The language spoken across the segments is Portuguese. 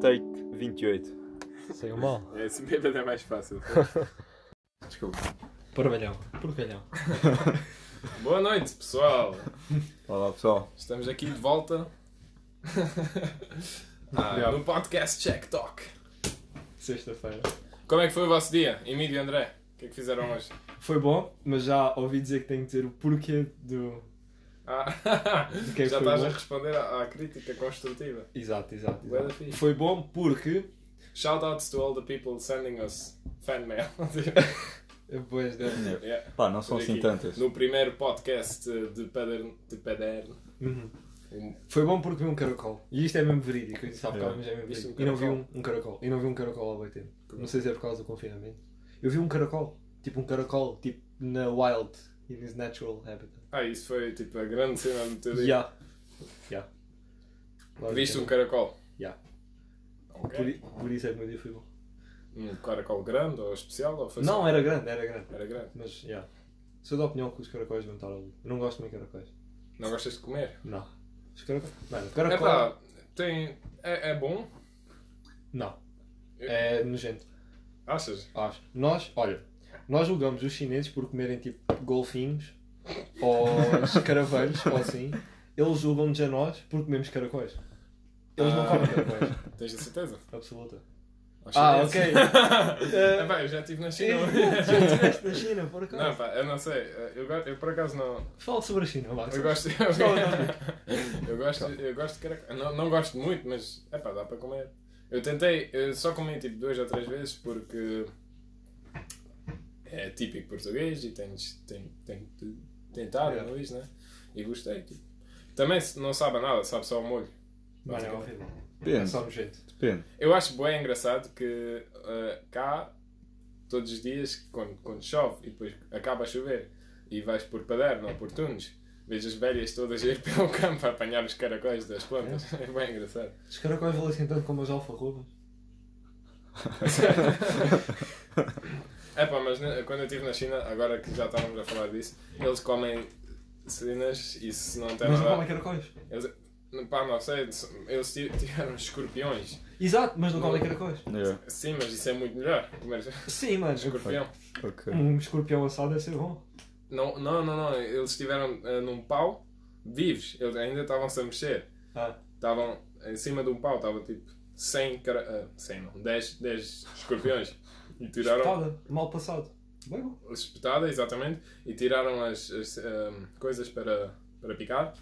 Take 28. Saiu mal. É, assim bêbado é mais fácil. Desculpa. Porvalhão. Porvalhão. Boa noite, pessoal. Olá pessoal. Estamos aqui de volta Ah, no podcast Check Talk. Sexta-feira. Como é que foi o vosso dia? Emílio e André, que é que fizeram hoje? Foi bom, mas já ouvi dizer que tenho que dizer o porquê do. Ah, é que já estás bom? a responder à, à crítica construtiva. Exato, exato. Exato. Foi bom porque. Shoutouts to all the people sending us fan mail. Depois de... Yeah. Pá, não são assim Aqui, tantas. No primeiro podcast de Paderno. De Paderno. Uhum. Um- Foi bom porque vi um caracol. E isto é mesmo verídico, Yeah. mas é mesmo Viste um verídico. e não vi um, um caracol. E não vi um caracol há bem tempo. Não sei se é por causa do confinamento. Eu vi um caracol. Tipo um caracol, tipo na wild, in his natural habitat. Ah, isso foi tipo a grande cena do teu dia. Yeah. Yeah. Viste um caracol? Yeah. Ok. Por, por isso é que o meu dia foi bom. Um caracol grande ou especial? Ou Não, só- era grande, era grande. Era grande. Mas, já. Sou da opinião que os caracóis vão estar ali. Eu não gosto muito de caracóis. Não gostas de comer? Não. Os caracóis? Mano, É caracol... pá, tem. É, é bom? Não. É nojento. Achas? Acho. Nós, olha, nós julgamos os chineses por comerem tipo golfinhos ou escaravelhos ou assim. Eles julgam-nos a nós por comemos caracóis. Eles não Ah. comem caracóis. Tens a certeza? Absoluta. Ah, ok. É pá, eu já estive na China. Já estiveste na China, por acaso? Não, pá, eu não sei. Eu, eu por acaso não. Fala sobre a China. Eu gosto. Eu gosto, eu gosto de caracol. Não, não gosto muito, mas é pá, dá para comer. Eu tentei, eu só comi tipo duas ou três vezes porque é típico português e tens, tem, tem de tentar, Yeah. é isso, né? E gostei. Tipo. Também se- não sabe nada, sabe só o molho. Mano, é horrível. É Depende. só nojento. Depende. Eu acho bem engraçado que eh, cá, todos os dias, quando, quando chove e depois acaba a chover e vais por Paderno ou por Tunes, vejo as velhas todas a ir pelo campo a apanhar os caracóis das plantas. É bem engraçado. Os caracóis valem tanto como as alfarrobas. É pá, mas né, quando eu estive na China, agora que já estávamos a falar disso, eles comem cenas e se não tem Mas não nada. comem caracóis. Eles, pá, não sei, eles ti- tiveram escorpiões. Exato, mas não Não. comem caracóis. Yeah. Sim, mas isso é muito melhor. Comer Sim, mano. escorpião. Ok. Um escorpião assado deve ser bom. Não, não, não, não. Eles estiveram eh, num pau, vivos. Eles ainda estavam-se a mexer. Ah, Estavam em cima de um pau, estava tipo 100, cara... eh, 100 não, 10, 10 escorpiões. E tiraram espetada, mal passado. Bem bom. espetada, exatamente, e tiraram as, as, eh, coisas para, para picar.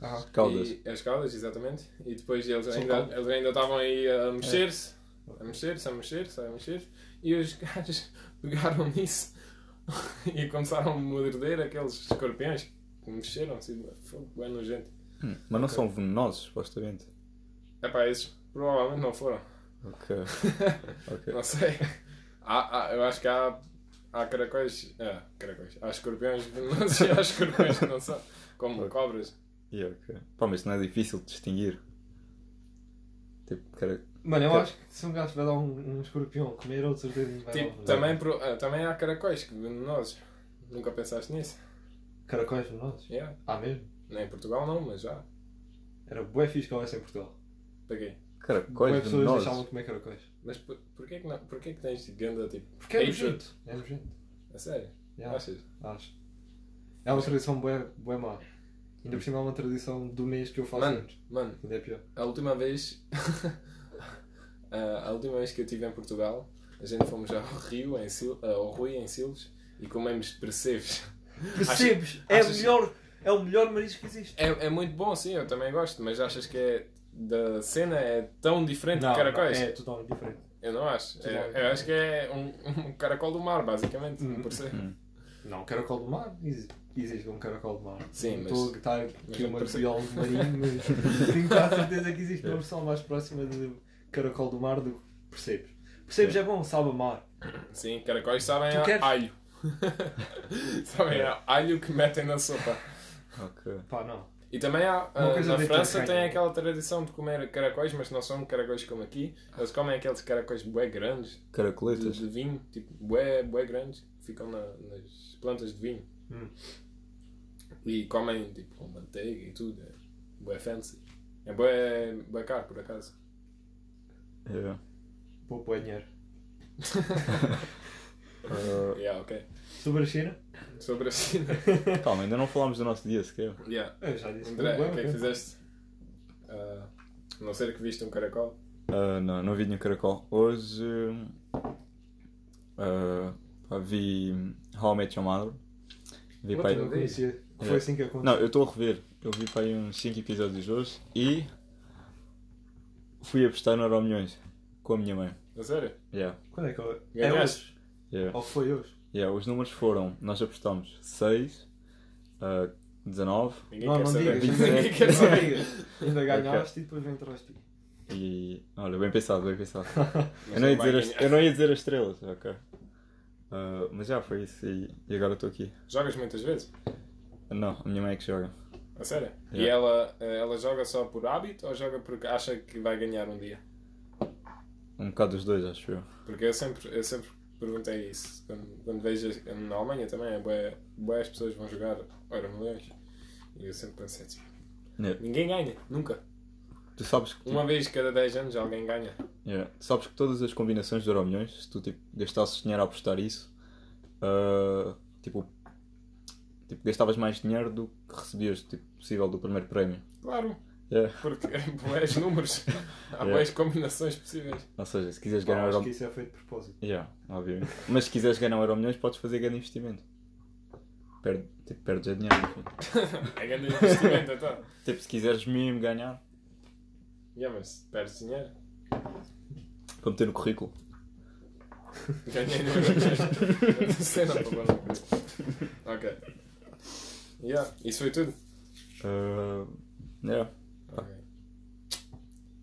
Ah, Caldas. E, as caudas, exatamente. E depois eles São ainda, caldas. eles ainda estavam aí a mexer-se, a mexer-se, a mexer-se, a mexer-se. E os gajos pegaram nisso e começaram a morder aqueles escorpiões que mexeram-se. Foi bem nojento. Hum, Mas não são venenosos, supostamente. Epá, esses provavelmente não foram. Ok. Ok. Não sei. Há, há- eu acho que há, há caracóis. É, caracóis. Há escorpiões venenosos e há escorpiões que não são. Como Ok. cobras. Yeah, ok. Pá, mas não é difícil de distinguir. Tipo, cara. Mano, eu acho que se um gajo vai dar um, um escorpião a comer, outro certeza não vai Tipo, dar. também, pro- ah, também há caracóis que venenosos. Nunca pensaste nisso? Caracóis venenosos? Yeah. Ah, mesmo? Nem em Portugal não, mas já. Era bué fixe que houvesse em Portugal. Paguei. Cara, Bué coisas pessoas deixavam de comer caracóis. Mas por, porquê, que não, porquê que tens de ganda tipo. Porque é nojento. É nojento. A sério? Yeah, Achas? acho. É uma tradição bué, bué má. Ainda por cima é uma tradição do mês que eu faço Mano, mano, Ainda é pior. a última vez. a a última vez que eu estive em Portugal, a gente fomos ao Rio, em Sil, ao Rui, em Silos, e comemos percebes. Percebes? é achas- melhor, é o melhor marisco que existe. É, é muito bom, sim, eu também gosto, mas achas que é. Da cena é tão diferente de caracóis? é totalmente diferente. Eu não acho. É- eu acho que é um, um caracol do mar, basicamente. Hum. Por ser. Não, caracol do mar existe, existe um caracol do mar. Sim, não mas- estou a gritar mas aqui não uma percebo. biólogo marinho, mas tenho quase certeza que existe uma versão mais próxima de caracol do mar do que percebes. Percebes é bom, sabe a mar. Sim, caracóis sabem Tu a queres? alho. sabem a alho que metem na sopa. Ok. Pá, não. E também há, Uma ah, coisa na de França tem aquela tradição de comer caracóis, mas não são caracóis como aqui. Eles comem aqueles caracóis bué grandes, de, Caracoletas. de vinho, tipo bué, bué grandes, que ficam na- nas plantas de vinho. Hum. E comem tipo com manteiga e tudo. É bué fancy. É bué, bué caro, por acaso. Yeah. Vou pôr dinheiro. Ah, Yeah, ok. Sobre a China? Sobre a China. calma, ainda não falámos do nosso dia sequer. yeah. Eu já disse. André, o que é que fizeste? A não ser que viste um caracol. Ah, não, não vi nenhum caracol. Hoje ah, pá, vi How I Met Your Mother. Vi Outra para aí- Não conhecia. Foi assim que aconteceu. Não, eu estou a rever. Eu vi para aí uns 5 episódios hoje e fui apostar no Euro Milhões com a minha mãe. A sério? Yeah. Quando é que eu... É Ganhaste? hoje? Yeah. Ou foi hoje? Yeah, os números foram, nós apostamos 6, ah, 19 Ninguém não, quer não saber. digas. Ninguém quer não saber. digas. Ainda ganhaste e depois vem atrás de ti. e. Olha, bem pensado, bem pensado. Eu não, ia dizer as, eu não ia dizer as estrelas, ok. Ah, mas já foi isso e, e agora estou aqui. Jogas muitas vezes? Não, a minha mãe é que joga. A sério? E Yeah. ela, eh, ela joga só por hábito ou joga porque acha que vai ganhar um dia? Um bocado dos dois, acho eu. Porque eu sempre, eu sempre perguntei isso. Quando, quando vejo na Alemanha também, é bué, bué as pessoas vão jogar Euro Milhões. E eu sempre pensei assim: Yeah. ninguém ganha, nunca. Tu sabes que, tipo, Uma vez cada 10 anos alguém ganha. yeah, tu sabes que todas as combinações de Euro Milhões, se tu tipo, gastasses dinheiro a apostar isso, ah, tipo, tipo, gastavas mais dinheiro do que recebias tipo, possível do primeiro prémio. Claro, Yeah. porque é bués números. Há Yeah. bués combinações possíveis. Ou seja, se quiseres ganhar acho Euro que isso é feito de propósito. Yeah, obviamente. Mas se quiseres ganhar um euro milhões, podes fazer grande investimento. Perde, tipo, perdes a dinheiro, enfim. É grande investimento então. Tipo, se quiseres mesmo ganhar, Yeah, mas perdes dinheiro. para meter no currículo. Ganhei no Euro Milhões. Para pôr no currículo. Ok. Yeah, isso foi tudo. Ah, yeah.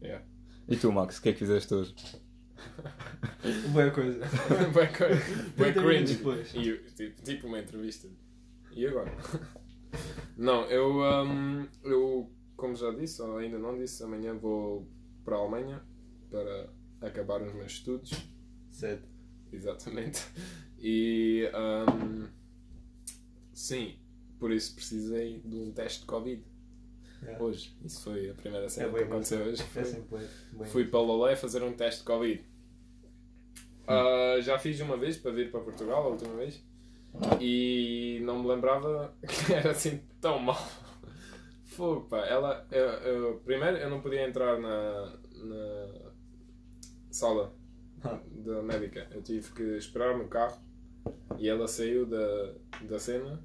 Yeah. E tu, Max, o que é que fizeste hoje? Boa coisa. Bué co- bué 30 cringe. E, tipo, tipo uma entrevista. E agora? Não, eu, hum, eu, como já disse, ou ainda não disse, amanhã vou para a Alemanha para acabar os meus estudos. Sete. Exatamente. E hum, sim, por isso precisei de um teste de Covid Yeah. hoje. Isso foi a primeira cena É que aconteceu hoje. É Foi, sempre bem. Fui para Lolé fazer um teste de Covid. Ah, já fiz uma vez para vir para Portugal, a última vez, e não me lembrava que era assim tão mal. Fogo, pá. Ela, eu, eu- primeiro, eu não podia entrar na, na sala da médica. Eu tive que esperar no carro e ela saiu da, da cena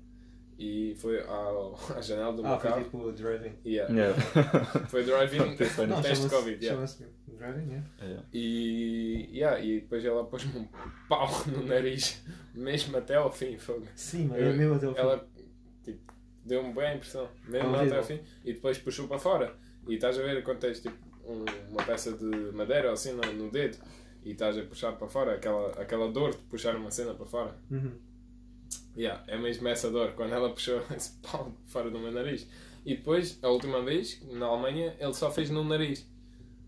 e foi ao, à janela do meu Ah, foi carro. tipo driving. Yeah. Yeah. Foi drive-in teste de Covid. yeah. Chama-se driving, yeah. Yeah. E, yeah, e depois ela pôs-me um pau no nariz, mesmo até ao fim. Fogo. Sim, mas Eu- mesmo até o fim. Ela tipo, deu-me bem a impressão, mesmo até ao fim. E depois puxou para fora. E estás a ver quando tens tipo, um- uma peça de madeira ou assim no, no dedo e estás a puxar para fora, aquela, aquela dor de puxar uma cena para fora. Uhum. Yeah, é mesmo essa dor, quando ela puxou esse pau fora do meu nariz. E depois, a última vez, na Alemanha, ele só fez no nariz.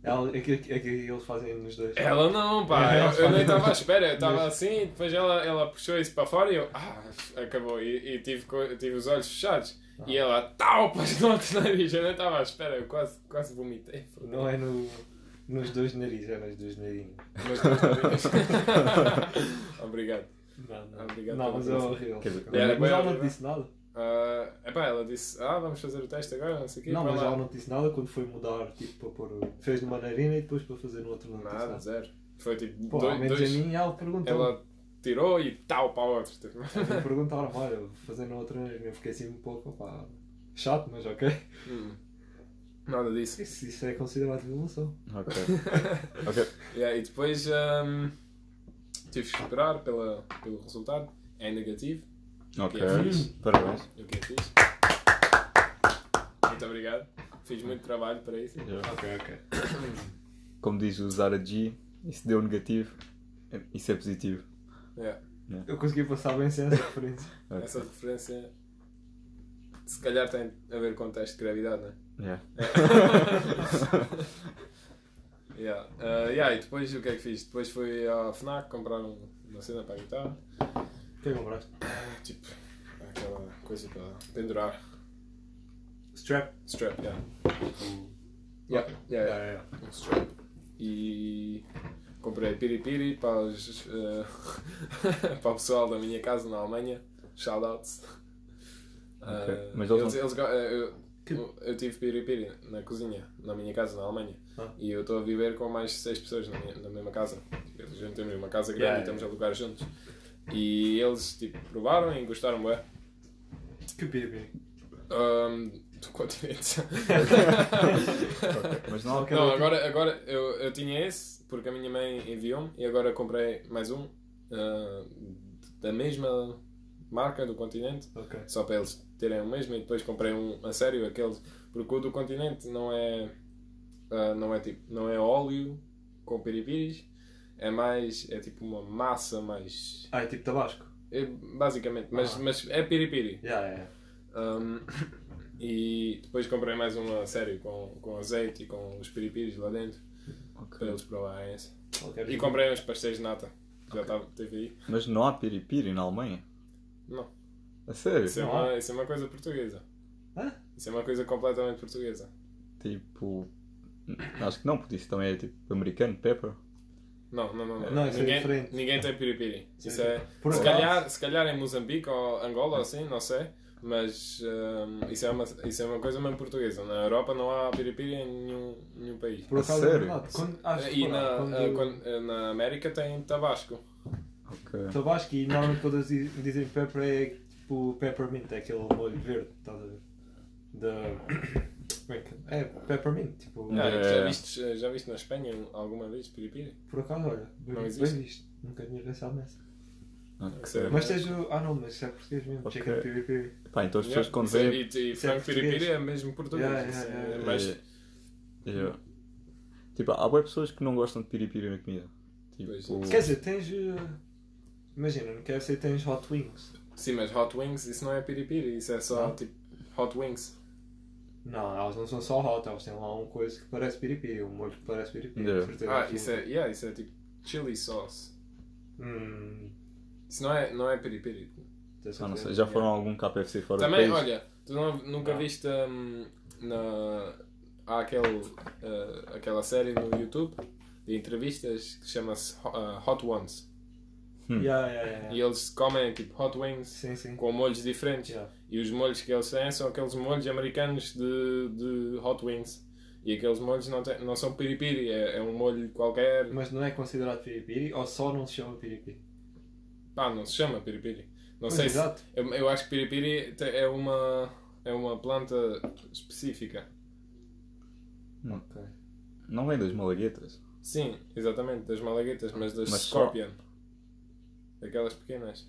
Ela, é, que, é que eles fazem nos dois. Ela não, pá, É, eu, eu nem estava à espera, eu estava assim, depois ela, ela puxou isso para fora e eu, ah, acabou, e, e tive, tive os olhos fechados. Ah. E ela, tal, pôs no outro nariz, eu nem estava à espera, eu quase, quase vomitei. Não é no, nos dois narizes, é nas duas narinas. Mas dois narizes. Obrigado. Não, não. Obrigado não mas é horrível. Quer dizer, mas ela não te disse nada. Ah, epá, ela disse, ah, vamos fazer o teste agora, não sei o quê. Não, mas lá. ela não te disse nada quando foi mudar, tipo, para pôr. Fez numa narina e depois para fazer no outro não Nada, nada. zero. Foi tipo, Pô, dois, menos dois a mim ela perguntou. ela tirou e tal para o outro. Tipo. Me perguntaram, olha, vou fazer na outra narina. Eu fiquei assim um pouco, opá, chato, mas ok. Hum. Nada disso. Isso, isso é considerado violação. Ok. Ok. Yeah, e depois hum, tive que esperar pela, pelo resultado. É negativo, Ok. Que é fixe. Parabéns. o que é fixe. Muito obrigado. Fiz muito trabalho para isso. Yeah. Ok, ok. Como diz o Zara G, isso deu negativo, isso é positivo. Yeah. Eu consegui passar bem sem essa referência. Ok. Essa referência se calhar tem a ver com o teste de gravidade, não é? Yeah. Yeah. Uh, yeah, e depois o que é que fiz? Depois fui à FNAC comprar um- uma cena para a guitarra. O que é que compraste? Tipo, aquela coisa para pendurar. Strap? Strap, yeah. Yeah. Yeah, yeah, Yeah, yeah. um strap. E comprei piripiri para, os, eh, para o pessoal da minha casa na Alemanha. Shoutouts. Ok, Eh, mas eles eles, não- eles eu, Que- eu tive piripiri na cozinha, na minha casa na Alemanha. Ah. E eu estou a viver com mais seis pessoas na, minha- na mesma casa. A gente tem uma casa grande Yeah, e estamos yeah. a lugar juntos. E eles tipo, provaram e gostaram bem. Que piripiri. Um, do continente. Ok, Mas não Não, agora, agora eu, eu tinha esse porque a minha mãe enviou-me e agora comprei mais um ah, da mesma marca do continente, Ok. só para eles terem o mesmo e depois comprei um a sério, aqueles, porque o do continente não é ah, não é tipo, não é óleo com piripiris, é mais, é tipo uma massa mais Ah, é tipo tabasco. é, basicamente, mas, Ah. mas é piripiri. Yeah, yeah. Um, e depois comprei mais uma série com, com azeite e com os piripiris lá dentro para Ok. eles provarem esse. Qualquer E comprei uns pastéis de nata. que Já estava, teve aí. Mas não há piripiri na Alemanha? Não. A sério? Isso é, uma, isso é uma coisa portuguesa. Hã? Isso é uma coisa completamente portuguesa. Tipo. Acho que não, porque isso também é tipo americano, pepper. Não, não, não. não. Não, isso é ninguém, diferente. ninguém tem piripiri. Isso é, Por se, calhar, se calhar em Moçambique ou Angola ou assim, não sei. Mas um, isso, é uma, isso é uma coisa mesmo portuguesa. Na Europa não há piripiri em nenhum, nenhum país. Por A acaso é sério? Quando, acho que E na, quando, ah, quando- ah, na América tem tabasco. Ok. Tabasco e normalmente quando dizem pepper é tipo peppermint, é aquele molho verde, estás a ver? Da. Como é que é? peppermint, tipo. Ah, É. já, viste, já viste na Espanha alguma vez piripiri? Por acaso, olha, Não bem, existe. bem visto. Nunca tinha pensado nessa. ok. Sério? Mas tens o. Ah não, mas isso é português mesmo. Ok. Chicken piri piri. Pá, então as pessoas quando Isso é-. E, e Isso é frango piripiri é mesmo português. Yeah, isso yeah, é yeah, É, é, Tipo, há boas pessoas que não gostam de piripiri na comida. Tipo. Quer dizer, tens. uh, Imagina, no KFC tens hot wings. Sim, mas hot wings, isso não é piripiri, isso é só Não? tipo hot wings. Não, elas não são só hot, elas têm lá uma coisa que parece piripiri, um molho que parece piripiri. Yeah. certeza Ah, isso é, yeah, isso é tipo chili sauce. Hum, Isso não é, não é piripiri. Ah, não sei, já foram Yeah. algum KFC fora Também, do país? olha, tu não- nunca Não. viste hum, na, há aquele, uh, aquela série no YouTube de entrevistas que chama-se uh, Hot Ones. Yeah, yeah, yeah. E eles comem tipo hot wings Sim, sim. com molhos diferentes. Yeah. E os molhos que eles têm são aqueles molhos americanos de, de hot wings. E aqueles molhos não, têm- não são piripiri, é, é um molho qualquer. Mas não é considerado piripiri ou só não se chama piripiri? Pá, não se chama piripiri. Não Pois, sei se. exato. Eu, eu acho que piripiri é uma, é uma planta específica. Ok. Não vem das malaguetas. Sim, exatamente, das malaguetas, mas das Mas só- scorpion. Daquelas pequenas.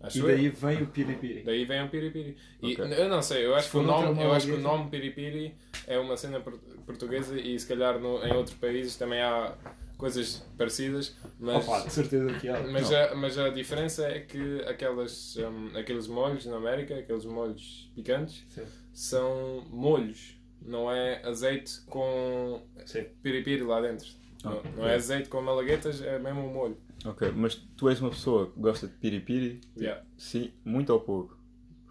Acho E eu. daí vem o piripiri. Daí vem o piripiri. E eu não sei, eu acho, que o nome, eu acho que o nome piripiri é uma cena por- portuguesa e se calhar no, em outros países também há coisas parecidas, mas, Opa, de certeza que há. mas, a, mas a diferença é que aquelas, hum, aqueles molhos na América, aqueles molhos picantes, Sim. são molhos, não é azeite com Sim. piripiri lá dentro. Não, não é azeite com malaguetas, é mesmo um molho. Ok, mas tu és uma pessoa que gosta de piripiri? Yeah, Sim, muito ou pouco?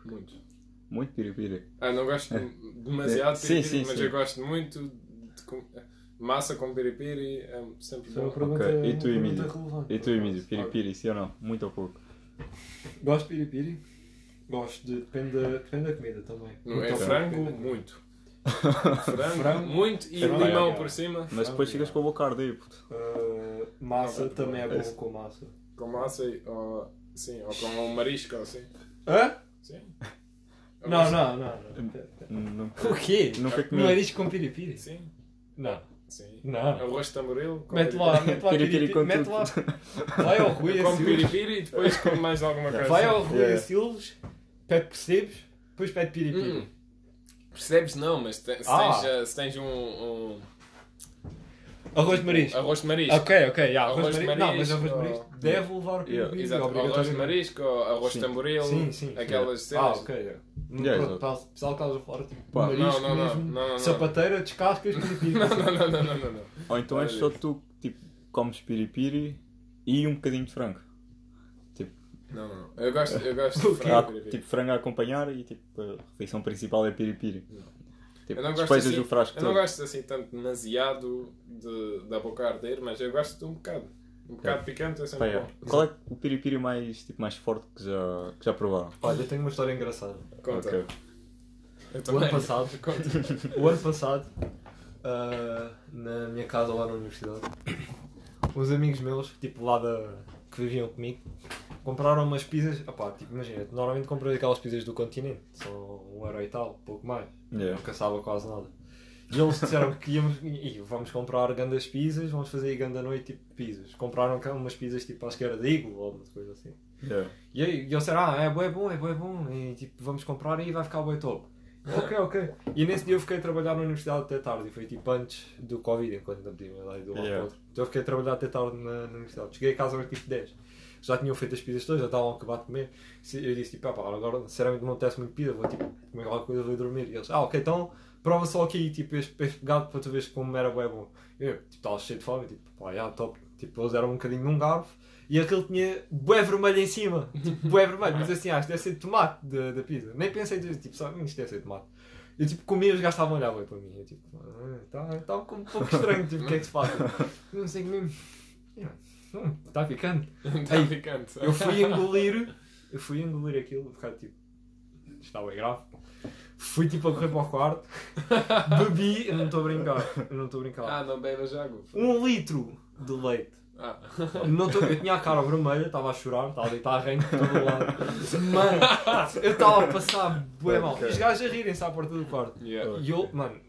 muito. Muito piripiri. Ah, não gosto demasiado de Sim, piripiri, sim, mas sim. eu gosto muito de com- massa com piripiri, é sempre é uma bom. pergunta, Ok, e uma tu, pergunta Emílio? relevante. E tu, Emílio, piripiri, sim ou não? Muito ou pouco? Gosto de piripiri. Gosto de. Depende da, depende da comida também. Não, Muito é frango, muito. Frango, Frango. muito e Frango, limão é. por cima. Mas depois Frango, ficas com a boca a arder, puto. Uh, massa Não, também é bom com massa. Com massa e, ou, sim, ou com um marisco assim. Hã? Sim. Não, não, não. não. O quê? nunca comi. Marisco com piripiri? Sim, Não. sim. Não. Arroz de tamboril. com Mete lá, mete lá Piripiri piripiri. com Mete lá. Vai ao Rui Silves. piripiri e depois como mais alguma coisa. Vai ao Rui Yeah. a Silves. Pede percebes. Depois pede piripiri. Percebes? Não, mas te- se, Ah. tens, eh, se tens um, um Arroz de marisco. arroz de marisco. Ok, ok, yeah, Arroz arroz de marisco. Não, mas arroz de ou- marisco deve levar o Yeah. Exato, arroz de marisco, ou arroz de Sim. tamboril, Sim, sim. aquelas Ah, cenas. ok. yeah. Yeah, Pronto, para o pessoal que estavas a falar, tipo, Pá, marisco não, não, não, mesmo, não, não, não. sapateira, descascas, piripiri. Não, não, não, não, não, não, não. Ou então és Olha. só tu tipo, comes piripiri e um bocadinho de frango. Não, não, não. Eu gosto, eu gosto de Há, frango. piripiri. tipo, frango a acompanhar e tipo, a refeição principal é piripiri. Tipo, Eu não gosto assim, o frasco eu não todo. gosto assim tanto demasiado de, da boca arder, mas eu gosto de um bocado. Um bocado É. picante é sempre é. bom. Qual é o piripiri mais, tipo, mais forte que já, que já provaram? Olha, eu tenho uma história engraçada. Conta. Ok. Eu O ano passado, o ano passado, ah, na minha casa lá na universidade, uns amigos meus, tipo lá da, que viviam comigo, compraram umas pizzas. Opá, tipo, imagina, normalmente comprei aquelas pizzas do continente, são um euro e tal, pouco mais. Yeah. Não caçava quase nada. E eles disseram que íamos, "Ih, vamos comprar grandes pizzas, vamos fazer aí grande noite tipo pizzas. Compraram umas pizzas tipo acho que era de Eagle ou alguma coisa assim. Yeah. E aí, e eles disseram, ah, é bué bom, é bué bom, e tipo, vamos comprar e vai ficar bué top. Ok, ok. E nesse dia eu fiquei a trabalhar na universidade até tarde, e foi tipo antes do Covid, enquanto não tinha lá do lado Yeah. para outro. Então eu fiquei a trabalhar até tarde na, na universidade. Cheguei a casa era tipo 10. Já tinham feito as pizzas todas, já estavam a acabar de comer. Eu disse tipo, ah, pá, agora sinceramente não teste muito pizza, vou tipo comer alguma coisa, vou dormir. E eles, ah, ok, então prova só aqui tipo este peixe pegado para tu veres como era bué bom. Eu tipo, estava cheio de fome, tipo, pá, já, top. Tipo, eles eram um bocadinho num garfo e aquele tinha bué vermelho em cima. Tipo, bué vermelho. Mas assim, ah, isto deve ser de tomate da, da pizza. Nem pensei, tipo, só, "Hum, isto deve ser de tomate. Eu tipo, comia e os gajos estavam a olhar bué para mim. Eu tipo, está tá um pouco estranho, tipo, o que é que se passa? Não sei mesmo. Está ficando. Está Ei, picante. Eu fui engolir, eu fui engolir aquilo, ficar tipo, estava bem grave. Fui tipo a correr para o quarto, bebi, eu não estou a brincar, eu não estou a brincar. Ah, não bebas água. Um litro de leite. Ah. Não tô, eu tinha a cara vermelha, estava a chorar, estava a deitar a rengue por todo lado. Mano, eu estava a passar bué mal. E os gajos a rirem-se à porta do quarto. Yeah. E eu, mano,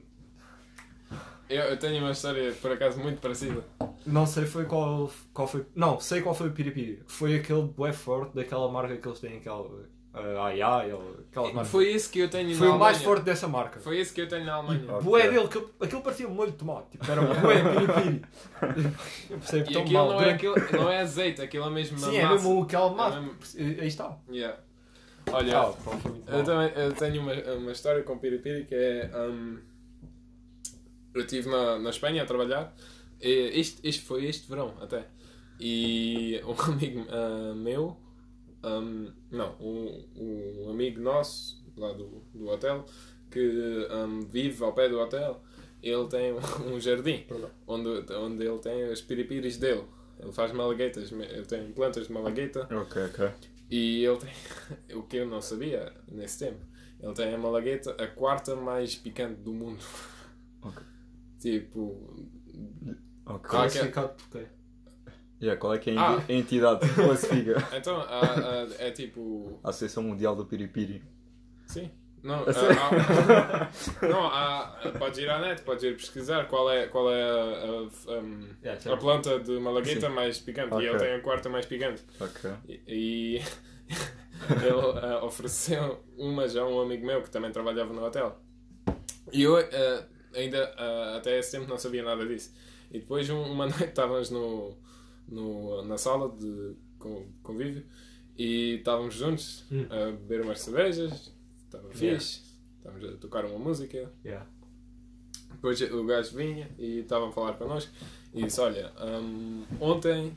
Eu, eu tenho uma história por acaso muito parecida. não sei foi qual, qual foi. Não, sei qual foi o piripiri. Foi aquele bué forte daquela marca que eles têm, aquela. Uh, ai ai, ou aquelas marcas. Foi esse que eu tenho Foi na o mais Alemanha. forte dessa marca. Foi esse que eu tenho na Alemanha. Ok. Bué dele, aquilo, aquilo parecia um molho de tomate. Tipo, era bué piripiri. Eu percebo E tão aquilo mal. não é, Durante- aquilo, não é azeite, aquilo é mesmo uma Sim, é massa. mesmo aquela É massa. mesmo- Aí está. Yeah. Olha, Ah, pronto, foi muito eu, também, eu tenho uma, uma história com piripiri que é. hum, eu estive na, na Espanha a trabalhar. E isto, isto foi este verão até. E um amigo ah, meu. Hum, não, um, um amigo nosso lá do, do hotel que hum, vive ao pé do hotel. Ele tem um jardim Perdão. onde, onde ele tem as piripiris dele. Ele faz malaguetas, ele tem plantas de malagueta Ok, ok. e ele tem o que eu não sabia nesse tempo. Ele tem a malagueta, a quarta mais picante do mundo. Ok. Tipo, Ok. Classificado por quê? Yeah, qual é que é a Ah. enti- a entidade que classifica? então há- há- é tipo. A Associação Mundial do Piripiri. Sim. Não, A há, não há, podes ir à net, podes ir pesquisar qual é, qual é a, a- um, Yeah, a planta de malagueta Sim. mais picante. Ok. E ele tem a quarta mais picante. Ok. E, e ele ah, ofereceu uma já a um amigo meu que também trabalhava no hotel. E eu ah, ainda ah, até esse tempo não sabia nada disso. E depois um- uma noite estávamos no, no, na sala de con- convívio e estávamos juntos Hum. a beber umas cervejas, estava Yeah. fixe, estávamos a tocar uma música. Yeah. Depois o gajo vinha e estavam a falar connosco e disse: Olha, hum, ontem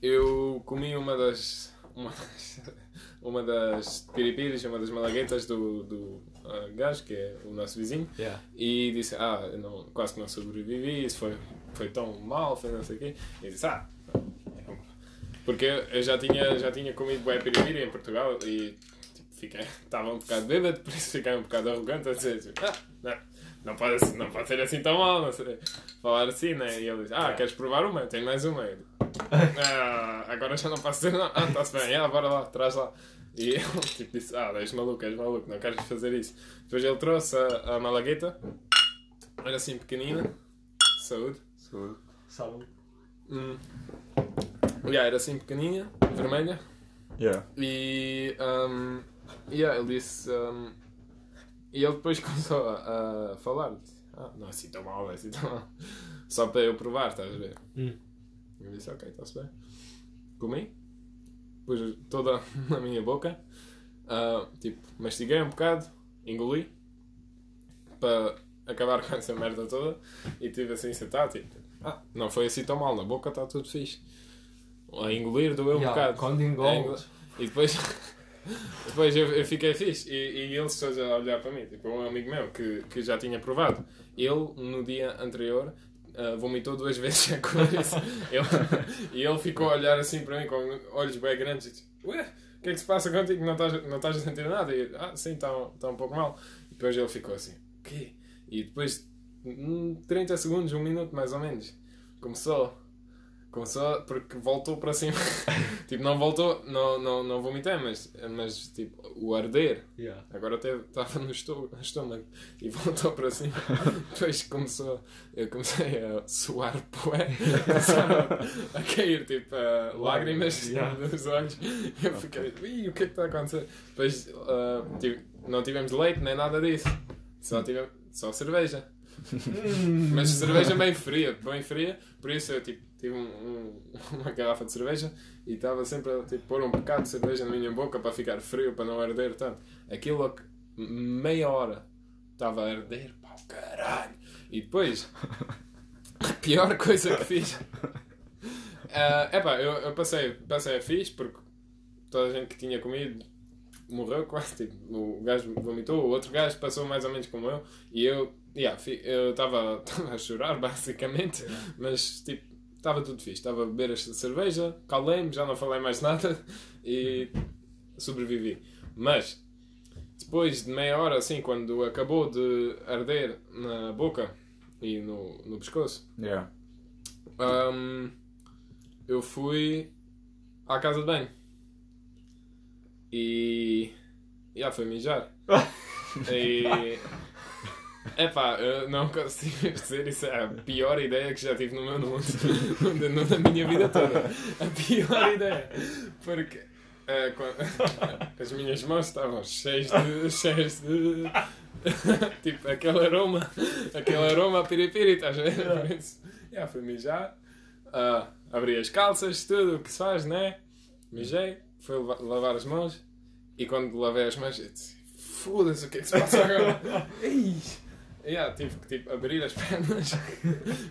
eu comi uma das. Uma das, uma das piripiris, uma das malaguetas do, do ah, gajo, que é o nosso vizinho, Yeah. e disse: Ah, não, quase que não sobrevivi, isso foi, foi tão mal, foi não sei o quê. E disse: Ah, porque eu já tinha, já tinha comido bué piripiri em Portugal e tipo, fiquei, estava um bocado bêbado, por isso fiquei um bocado arrogante a dizer: tipo, Ah, não, não pode, não pode ser assim tão mal, não sei. Falar assim, né? E ele disse: Ah, queres provar uma? Tenho mais uma. Eu, ah, agora já não posso dizer não. Ah, está-se bem, ah, bora lá, traz lá. E ele tipo, disse: Ah, és maluco, és maluco, não queres fazer isso. Depois ele trouxe a, a malagueta, era assim pequenina, saúde. Saúde. Sabe? Hum. Yeah, era assim pequeninha, vermelha. Yeah. E um, yeah, ele disse. um, e ele depois começou a, a falar. Ah, não é assim tão mal, não é assim tão mal. Só para eu provar, estás a ver? Hum. Eu disse, ok, está-se bem. Comi, pus toda na minha boca Ah, tipo, mastiguei um bocado, engoli para acabar com essa merda toda e tive assim sentado, tipo, ah, não foi assim tão mal, na boca está tudo fixe. A engolir doeu um Yeah, bocado. Quando É, engoles. E depois, depois eu, eu fiquei fixe e, e eles todos a olhar para mim. Tipo, um amigo meu que, que já tinha provado. Ele, no dia anterior, ah, vomitou duas vezes a isso. Ele, e ele ficou a olhar assim para mim com olhos bem grandes e disse: Ué, o que é que se passa contigo? Não estás, não estás a sentir nada? E eu, ah, sim, está está um pouco mal. E depois ele ficou assim: O quê? E depois, hum, 30 segundos, um minuto mais ou menos, começou. Começou porque voltou para cima. tipo, não voltou, não, não, não vomitei, mas, mas tipo, o arder Yeah. agora até estava no estô- no estômago e voltou para cima. Depois começou, eu comecei a suar poé, a cair tipo a lágrimas Yeah. dos olhos. Eu fiquei, Ih, o que é que está a acontecer? Depois tive- não tivemos leite nem nada disso, só, tivemos, só cerveja. Mas cerveja bem fria, bem fria, por isso eu tipo, tive um- um- uma garrafa de cerveja e estava sempre a tipo, pôr um bocado de cerveja na minha boca para ficar frio, para não arder tanto. Aquilo, a- meia hora, estava a arder, pá, caralho. E depois, a pior coisa que fiz. é epá, eu, eu passei, passei a fixe porque toda a gente que tinha comido morreu quase. Tipo, o gajo vomitou, o outro gajo passou mais ou menos como eu e eu yeah, fi- eu estava a chorar basicamente, mas tipo, estava tudo fixe. Estava a beber esta cerveja, calei-me, já não falei mais nada e sobrevivi. Mas depois de meia hora, assim, quando acabou de arder na boca e no, no pescoço, Yeah. Ahm, eu fui à casa de banho e já foi mijar. e epá, eu não consigo dizer isso é a pior ideia que já tive no meu mundo, na minha vida toda. A pior ideia. Porque eh, as minhas mãos estavam cheias de. cheias de. tipo, aquele aroma, aquele aroma a piripiri, estás a ver? Por isso, já fui mijar, ah, abri as calças, tudo o que se faz, né? Mijei, fui lava- lavar as mãos e quando lavei as mãos, eu disse: Foda-se, o que é que se passa agora? Ei! Yeah, tive que tipo, abrir as pernas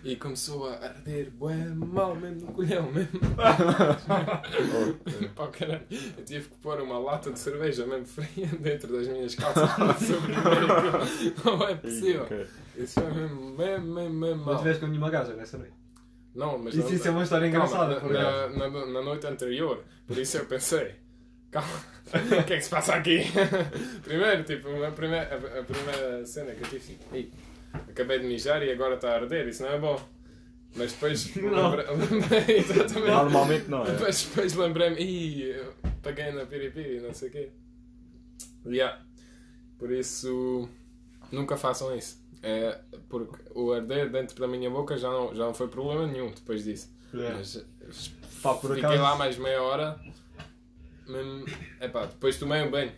e começou a arder bué mal mesmo no colhão mesmo. Pá, caralho, eu tive que pôr uma lata de cerveja mesmo fria dentro das minhas calças para sobreviver. Não é possível. Isso foi mesmo, mesmo, mesmo, mesmo Mas mal. tiveste com nenhuma gaja nessa noite. Não, mas Isso, não- isso é uma história Calma, engraçada. na, acaso. na, na, na noite anterior, por isso eu pensei, calma, o que é que se passa aqui? Primeiro, tipo, a primeira, a, a primeira cena que eu tive, tipo, "Ei, acabei de mijar e agora está a arder, isso não é bom. Mas depois Não. lembrei, exatamente. Normalmente não é. Depois, depois lembrei-me, ih, paguei na piripiri, não sei o quê. Yeah. Por isso, nunca façam isso. É, porque o arder dentro da minha boca já não, já não foi problema nenhum depois disso. É. Mas Pá, fiquei acaso- lá mais meia hora. Mesmo, epá, depois tomei um banho.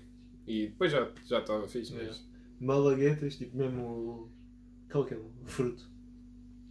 E depois já já estava fixe. Mas, Malaguetas, tipo mesmo. o- Qual que é o fruto?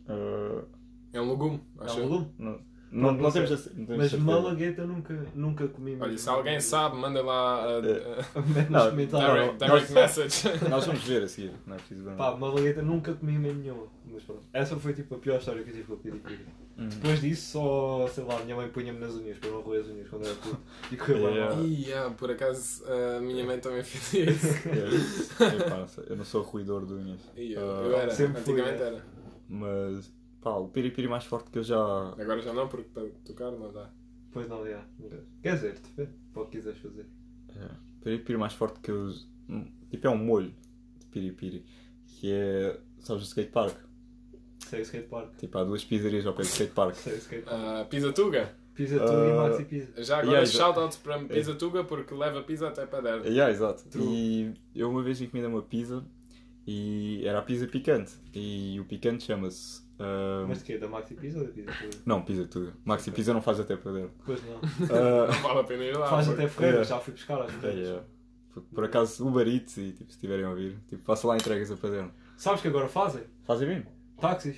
Uh, é um legume, É acho um eu. legume. não, Não, não, temos essa- não temos Mas certeza. malagueta nunca, nunca comi Olha, se alguém sabe, manda lá a, a- Mete nos Não, comentários. direct, direct message. Nós vamos ver a seguir, não é preciso ver. Pá, malagueta nunca comi mesmo nenhuma. Mas pronto. Essa foi tipo a pior história que eu tive com a piripiri. Uhum. Depois disso, só, sei lá, a minha mãe punha-me nas unhas para eu não roer as unhas quando era puto. E correu Yeah. mal. Ih, ah, por acaso a minha mãe também fez isso. É, epá, eu não sou ruidor de unhas. E eu, Ah, eu era, sempre fui, antigamente né? era. Mas, pá, o piripiri mais forte que eu já. Agora já não, porque para tocar não dá. Pois não, já. Quer dizer, depende. Para o que quiseres fazer. É, o piripiri mais forte que eu. hum, Tipo, é um molho de piripiri. Que é. Sabes o skatepark? Sei o skatepark. Tipo, há duas pizzarias ao pé do skatepark. Sei o skatepark. Ah, pizza Tuga. Pisa tu e Ah, Maxi Pisa. Já agora Yeah, shoutouts para Pizza Tuga porque leva pizza até para dentro. Yeah, exato. True. E eu uma vez encomendei uma pizza e era a pizza picante. E o picante chama-se. Mas de quê? Da Maxi Pisa ou da Pisa Tuga? Não, pizza tudo. Maxi Pizza não faz até para dentro. Pois não. Ah, Não vale a pena ir lá. Faz porque- até Ferreira, É. já fui buscar às vezes. é. Por, por acaso, Uber Eats e tipo, se estiverem a ouvir, tipo, faça lá entregas a dentro. Sabes que agora fazem? Fazem bem? Táxis.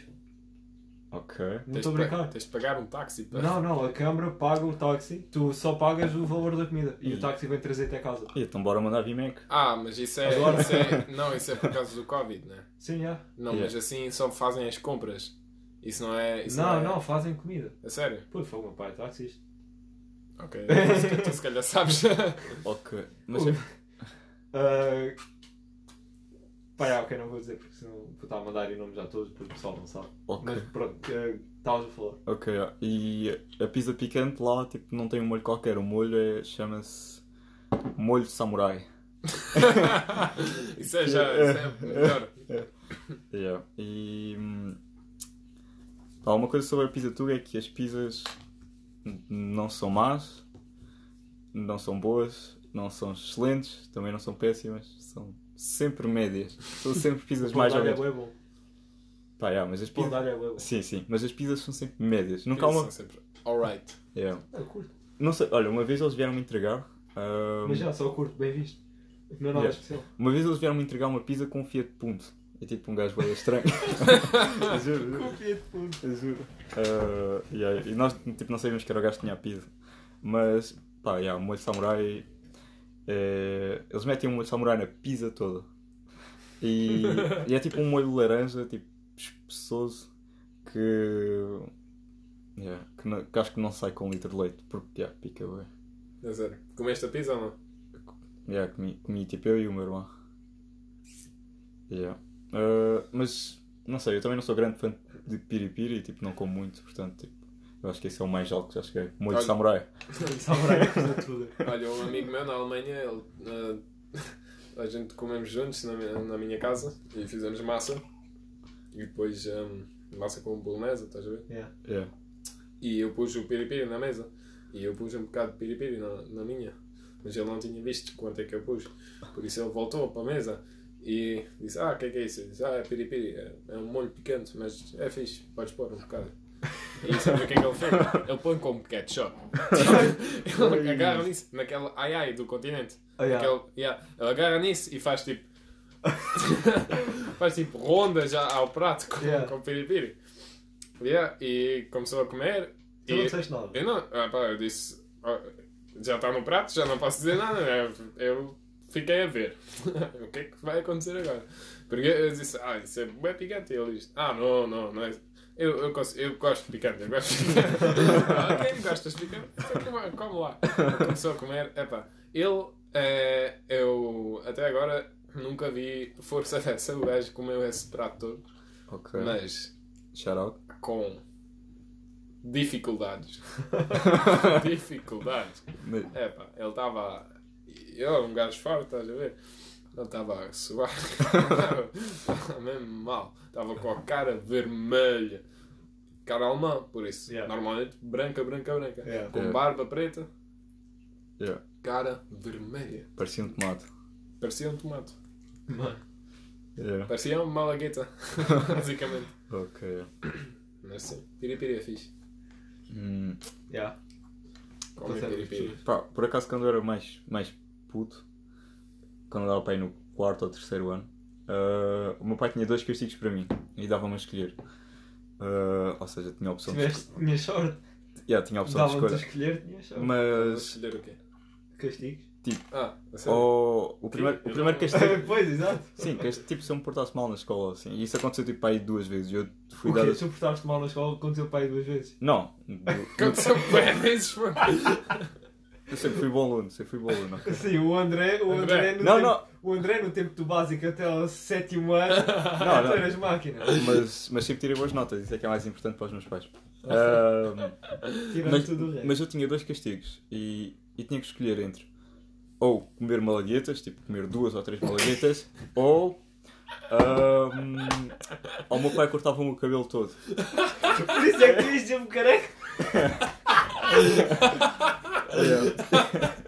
Ok. Não pa- brincar. Tens de pagar um táxi para. Não, não, a câmara paga o táxi, tu só pagas o valor da comida e Ih. o táxi vem trazer até casa. E então bora mandar vir Mac. Ah, mas isso é, Agora- isso é- Não, isso é por causa do Covid, né? Sim, já. Não, Yeah. mas assim só fazem as compras. Isso não é. Isso Não, é... não, fazem comida. A sério? Pô, foi o meu pai, táxis. Ok. Tu, tu se calhar sabes. Ok. Mas Uh. Pá, ok, não vou dizer porque senão vou estar a mandar em nomes já todos porque o pessoal não sabe. Ok. Mas pronto, ah, estavas a falar. Ok, e a pizza picante lá tipo, não tem um molho qualquer, o molho é, chama-se molho samurai. isso é já. Isso é melhor. Yeah. E hum, pá, uma coisa sobre a pizza tuga é que as pizzas não são más, não são boas, não são excelentes, também não são péssimas, são sempre médias. São sempre pizzas mais ou menos. é bom. Pá, yeah, mas as pizzas... é bom. Sim, sim, mas as pizzas são sempre médias. Nunca há uma. são sempre. Alright. Yeah. Eu curto. Não sei, olha, uma vez eles vieram-me entregar. hum, Mas já, só curto, bem visto. Não é nada Yeah. especial. Uma vez eles vieram-me entregar uma pizza com um Fiat Punto. É tipo um gajo bem estranho. juro, juro. Confia de fundo. Eu juro. Ah, yeah, e nós tipo, não sabíamos que era o gajo que tinha a pizza. Mas, pá, yeah, o molho samurai. É, Eles metem um molho samurai na pizza toda. E, e é tipo um molho laranja, tipo espeçoso, que. yeah, que, não- que acho que não sai com um litro de leite, porque yeah, pica bem. A sério. Comeste a pizza ou não? Yeah, comi, comi tipo eu e o meu irmão. Yeah. Ah, mas não sei, eu também não sou grande fã de piripiri, tipo, não como muito, portanto, tipo, eu acho que esse é o mais alto que já cheguei. Molho Olha- samurai. Samurai coisa tudo. Olha, um amigo meu na Alemanha, ele, ah, a gente comemos juntos na, minha- na minha casa e fizemos massa. E depois ah, massa com bolonesa, estás a ver? Yeah. Yeah. E eu pus o piripiri na mesa. E eu pus um bocado de piripiri na, na minha. Mas ele não tinha visto quanto é que eu pus. Por isso ele voltou para a mesa e disse: Ah, o que é que é isso? Eu disse: Ah, é piripiri. É, é um molho picante, mas é fixe. Podes pôr um bocado. E sabe o que é que ele fez? Ele põe como ketchup. ele agarra nisso, naquela ai ai do continente. Ah, yeah. Aquele- yeah, ele agarra nisso e faz tipo. faz tipo ronda já ao prato com, Yeah. com piripiri. Yeah, e começou a comer. Tu não e disseste nada. eu não, ah, pá, eu disse, "Ah, já está no prato, já não posso dizer nada. Eu, eu fiquei a ver o que é que vai acontecer agora. Porque eu disse, ah, isso é bem picante. E ele disse, ah, não, não, não é. Eu, eu, cons- eu gosto de picante, eu gosto de picante. ah, quem gostas de picante? Então, come- lá. Começou a comer, epá, ele, eh, eu até agora nunca vi força dessa. O gajo comeu esse prato todo, Ok. mas Shout out. com dificuldades. dificuldades. Mas- É pá, ele estava. Eu era um gajo forte, estás a ver? Ele estava a suar. Estava mesmo mal. Estava com a cara vermelha. Cara alemã, por isso. Yeah. Normalmente branca, branca, branca. Yeah. Com Yeah. barba preta, Yeah. cara vermelha. Parecia um tomate. Parecia um tomate. Parecia uma malagueta, basicamente. Ok. Mas sim, piripiri é fixe. Hum, Yeah. Tá pá, por acaso quando eu era mais, mais puto, quando eu dava para ir no quarto ou terceiro ano, ah, o meu pai tinha dois castigos para mim e dava-me a escolher. Ah, ou seja, tinha a opção de Tiveste, escolher. tinha sorte. Yeah, tinha a opção de escolha. escolher, tinha sorte. Mas escolher o quê? Castigos. Ah, a sério? ou, o primeiro, o Eu primeiro castigo. pois, exato. Sim, que este tipo se eu me portasse mal na escola, assim. E isso aconteceu tipo aí duas vezes. Eu fui O dar. quê? Tu portaste mal na escola teu pai duas vezes? Não, do- Aconteceu bem vezes, foi. eu sempre fui bom aluno, sempre fui bom aluno. ok. Sim, o André, o André. André, no Não, tempo, não. O André no tempo do básico até ao sétimo ano, Não, não. eras máquina. Mas, mas sempre tirei boas notas, isso é que é mais importante para os meus pais. Tirando mas, tudo o resto. mas eu tinha dois castigos e, e tinha que escolher entre ou comer malaguetas, tipo comer duas ou três malaguetas, ou ahm, ou o meu pai cortava-me o cabelo todo. Por isso é que tu ias sempre careca.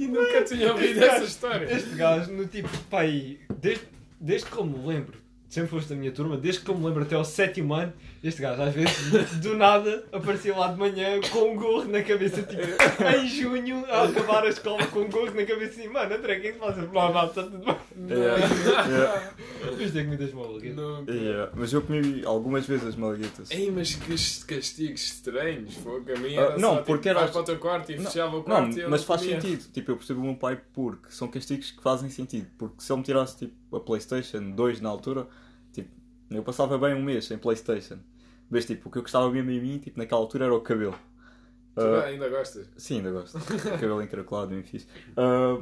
E nunca tinha ouvido essa história. Este gajo, no tipo, pai, desde, desde que eu me lembro, sempre foste da minha turma, desde que eu me lembro até ao sétimo ano, Este gajo às vezes do nada aparecia lá de manhã com um gorro na cabeça, tipo, em junho, a acabar a escola com um gorro na cabeça e mano, André, o que é que fazes? Blá blá, está tudo bem. Yeah, que me das malaguetas. Yeah. Mas eu comi algumas vezes as malaguetas. Ei, mas que castigos estranhos, fogo. A minha Ah, era não, só, tipo, porque era- vais para o teu quarto e Não, fechava o Não, quarto e eu mas não faz comia. sentido. Tipo, eu percebo o meu pai porque são castigos que fazem sentido. Porque se ele me tirasse tipo, a Playstation 2 na altura, tipo, eu passava bem um mês sem Playstation. Mas tipo, o que eu gostava mesmo em mim, tipo, naquela altura era o cabelo. Tu Ah, ainda gostas? Sim, ainda gosto. cabelo encaracolado, bem fixe. Ah,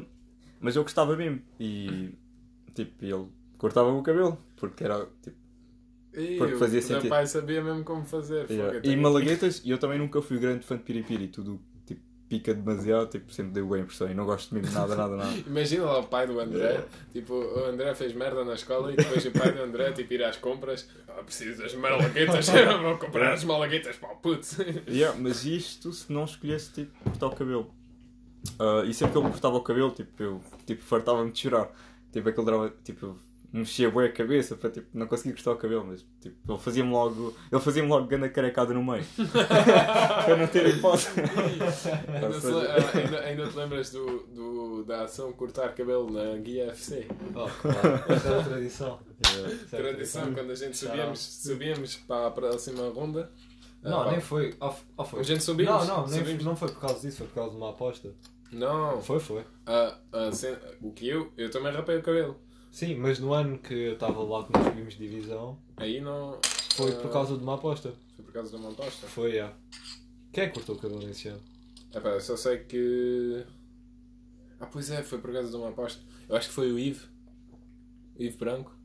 mas eu gostava mesmo. E tipo, ele cortava-me o cabelo. Porque era tipo. Ih, Porque o fazia teu sentido. pai sabia mesmo como fazer. yeah. E malaguetas, e eu também nunca fui grande fã de piripiri. Tudo pica demasiado, tipo, sempre deu bem impressão. E não gosto mesmo nada, nada, nada. Imagina lá o pai do André, tipo, o André fez merda na escola e depois o pai do André, tipo, ir às compras, ah, preciso das malaguetas, vou comprar as malaguetas para o puto. Yeah, mas isto se não escolhesse tipo, cortar o cabelo. Ah, e sempre que ele me cortava o cabelo, tipo, eu tipo, fartava-me de chorar. Tipo, aquele drama, tipo, eu mexia bem a cabeça para tipo, não conseguir cortar o cabelo, mas tipo, ele fazia-me logo. Ele fazia-me logo grande carecada no meio. para não ter hipótese. ainda, se ah, ainda, ainda te lembras do, do, da ação cortar cabelo na guia FC? Oh, claro. Essa é a tradição. É Tradição, quando a gente subíamos, subíamos para a próxima ronda. Não, ah, nem foi. Oh, oh, foi. A gente subimos. Não, não, nem, subimos. não foi por causa disso, foi por causa de uma aposta. Não, Foi, foi. Ah, ah, sen- o que eu, eu também rapei o cabelo. Sim, mas no ano que eu estava lá que nós subimos divisão, Aí não. foi ah, por causa de uma aposta. Foi por causa de uma aposta. Foi, é. Quem é que cortou o cabelo nesse ano? Epá, eu só sei que. Ah, pois é, foi por causa de uma aposta. Eu acho que foi o Ivo. Ivo Branco.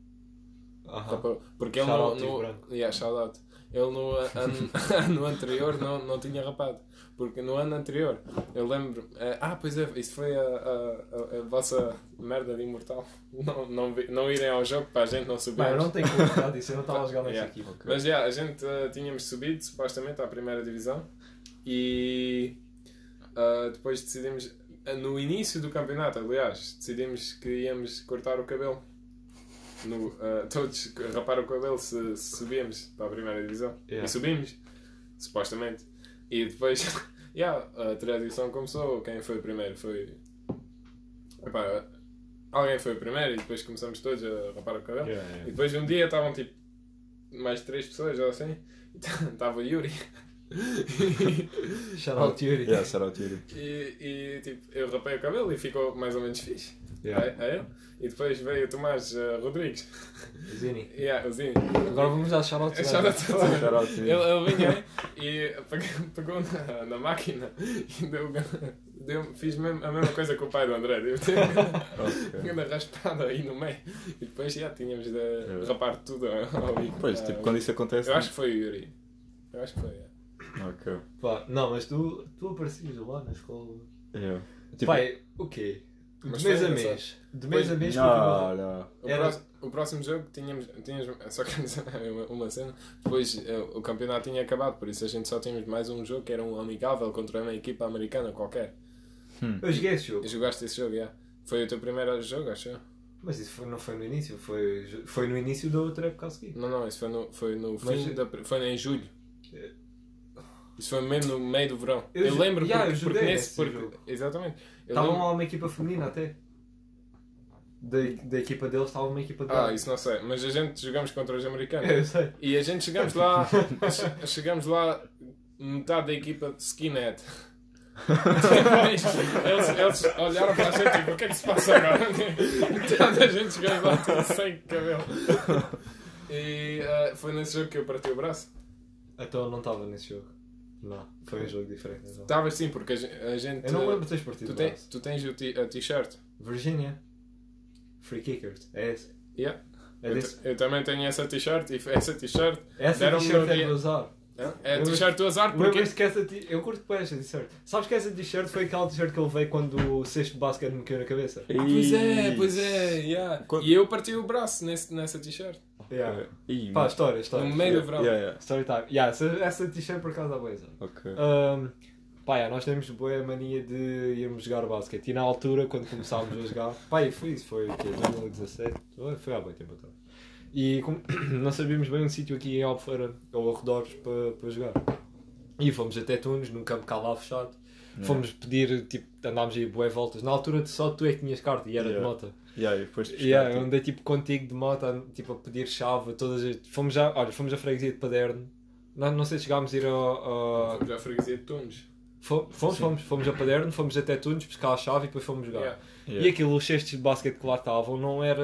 Aham. Porque ele Shout out, Ivo no Branco. yeah, shout out. Ele no ano, ano anterior não, não tinha rapado. Porque no ano anterior, eu lembro. eh, ah, pois é, isso foi a, a, a, a vossa merda de imortal. Não, não, vi- não irem ao jogo para a gente não subir. Bem, eu não tenho falar disso, eu não estava a jogar nessa Yeah. equipa. Mas já, a gente eh, tínhamos subido supostamente à primeira divisão e ah, depois decidimos, no início do campeonato, aliás, decidimos que íamos cortar o cabelo. No, ah, todos raparam o cabelo se, se subíamos para a primeira divisão. Yeah. E subimos, supostamente. E depois, yeah, a tradição começou. Quem foi o primeiro? Foi. Epá, alguém foi o primeiro e depois começamos todos a rapar o cabelo. Yeah, E yeah. depois um dia estavam tipo mais três pessoas ou assim. Estava o Yuri. Shout out Yuri. Yeah, shout out Yuri. e, e tipo, eu rapei o cabelo e ficou mais ou menos fixe. Yeah. É, é ele. E depois veio o Tomás eh, Rodrigues. Zini. Yeah, o Zinho. Agora vamos dar shout out É to. Shout out. Ele, ele vinha e pegou, na, na máquina e deu, deu, fiz mesmo- a mesma coisa com o pai do André. Deu Ok. uma raspada aí no meio. E depois já tínhamos de rapar tudo ao bico. Pois, tipo, quando isso acontece. Eu acho que foi o Yuri. Eu acho que foi. é. Ok. Pá, não, mas tu, tu aparecias lá na escola. Yeah. Tipo, Pai, o quê? De Mas mês foi a mês. De mês a mês não, não. O, Era- próximo, o próximo jogo tínhamos, tínhamos só quero dizer uma, uma cena. Depois eh, o campeonato tinha acabado, por isso a gente só tínhamos mais um jogo que era um amigável contra uma equipa americana qualquer. Eu joguei esse jogo. Jogaste esse jogo, já? Foi o teu primeiro jogo, acho eu? Mas isso foi- não foi no início, foi, foi no início da outra época a seguir. Não, não, isso foi no, foi no Mas- fim da. Foi em julho. É. Isso foi mesmo no meio do verão. Eu Eu, lembro Yeah, porque, eu porque esse nesse. Porque, jogo. exatamente. Eu Estava lembro- lá uma equipa feminina até. Da, da equipa deles estava uma equipa de Ah, isso não sei. Mas a gente jogamos contra os americanos. É, eu sei. E a gente chegamos lá, che- chegamos lá, metade da equipa de skinhead. Eles, eles olharam para a gente e tipo, o que é que se passa agora? Metade da gente chegamos lá tudo sem cabelo. E eh, foi nesse jogo que eu parti o braço. Então eu não estava nesse jogo. Não, foi um jogo diferente. Então. Estavas sim, porque a gen- a gente. Eu não lembro de teres partido Tu, tem, tens o t-shirt. Virginia. Free Kickers. É esse. Yeah. É Eu, eu também tenho essa t-shirt e essa t-shirt Essa t-shirt é dia- de usar. É a Eu- t-shirt do azar porque. Que essa t Eu curto bem essa t-shirt. Sabes que essa t-shirt foi aquela t-shirt que eu levei quando o cesto de basquete me caiu na cabeça? Ah, pois é, pois é, yeah. Quando- E eu parti o braço nesse, nessa t-shirt. Yeah. Ih, Pá, história, história. No meio do verão. Yeah, yeah. Story time. Yeah, essa, essa t-shirt por dá boa exemplo. Ok. Um, pá, yeah, nós temos boa mania de irmos jogar basquete. E na altura, quando começámos a jogar, pá, e foi isso, foi o quê? 2017? Foi- Foi há bem tempo atrás. E como não sabíamos bem um sítio aqui em Albufeira ou arredores para, para jogar. E fomos até Tunes, num campo cá lá fechado. Fomos pedir, tipo, andámos aí boé voltas. Na altura só tu é que tinhas carta e era de Yeah. moto. Yeah, e depois de pescar, Yeah, tipo, andei tipo contigo de moto, a- tipo a pedir chave, a todas as... Fomos já, olha, fomos a freguesia de Paderno. Não, não sei se chegámos a ir ao. ao- Fomos à freguesia de Tunes. Fo- Fomos, fomos, fomos a Paderno, fomos até Tunes buscar a chave e depois fomos jogar. Yeah. yeah. E aquilo, os cestos de basquete que lá estavam, não era.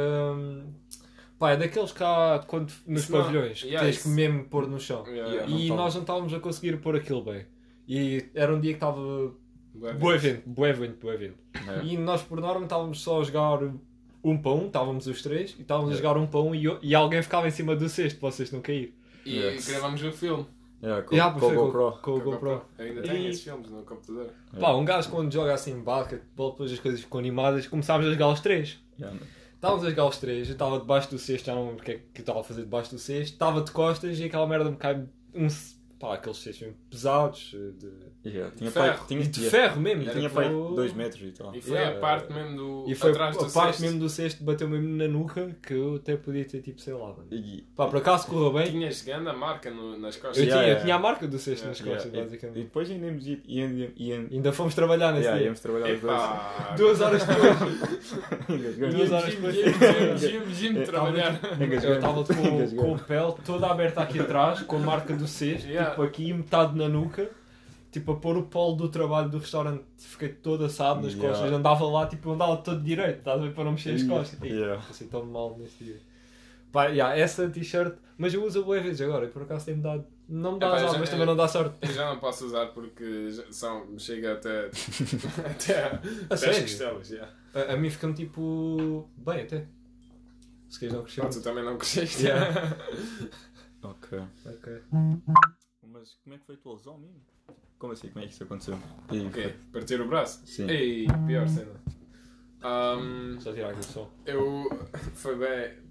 Pá, é daqueles que há quando, nos Isso não- pavilhões, que yeah, tens que isso- mesmo pôr no chão. Yeah, Yeah. E não nós não estávamos a conseguir pôr aquilo bem. E era um dia que estava. Boa evento, boa evento, boa evento. Yeah. E nós, por norma, estávamos só a jogar um para um, estávamos os três, e estávamos a jogar um para um e, e alguém ficava em cima do cesto para vocês não cair. E Yes. gravamos o filme. Yeah, com, Yeah, com o GoPro. Com o Com a GoPro. Ainda tenho E- esses filmes no computador. Pá, um gajo quando joga assim basquetebol, depois as coisas ficam animadas, começámos a jogar os três. Yeah. Estávamos a jogar os três, eu estava debaixo do cesto, já não lembro o que é que estava a fazer debaixo do cesto, estava de costas e aquela merda me cai um. pá, aqueles cestos pesados, de, Yeah. Tinha Ferro. pai, tinha, e de yeah. ferro mesmo. E tinha tipo, pai 2 metros e tal. E foi Yeah. a parte mesmo do. E foi atrás a do parte cesto. mesmo do cesto bateu mesmo na nuca que eu até podia ter tipo, sei lá. E, Pá, por acaso correu bem. Tinhas grande a marca no- nas Eu, costas. Yeah, tinha, eu yeah. tinha a marca do cesto Yeah, nas yeah, costas, e, e basicamente. depois ainda ainda, ainda, Ainda fomos trabalhar nesse yeah, dia. íamos trabalhar os dois. Epá, Duas horas depois. Duas horas depois. Jim, Jim, trabalhar. Eu estava com, a pele toda aberta aqui atrás, com a marca do cesto, tipo aqui metade na nuca, tipo a pôr o polo do trabalho do restaurante, fiquei todo assado nas Yeah. costas, andava lá, tipo andava todo direito, estás a ver, para não mexer as costas. Tipo, Yeah. Passei tão mal nesse dia. Pá, yeah, essa t-shirt, mas eu uso boas vezes agora, e por acaso tem-me dado, não me dá Epá, azar, já- mas também não dá sorte. Eu já não posso usar porque já são, chega até, até, A até as sério? costelas. Yeah. A, a mim fica-me tipo. bem até. Se queres não crescer. Ah, tu também não cresceste. Yeah. Ok. Ok. Mas como é que foi a tua lesão mesmo? Como assim? Como é que isso aconteceu? E O quê? Partir o braço? Sim. Ei, pior cena. Ahm, Só tirar aqui o som. eu. Foi bem.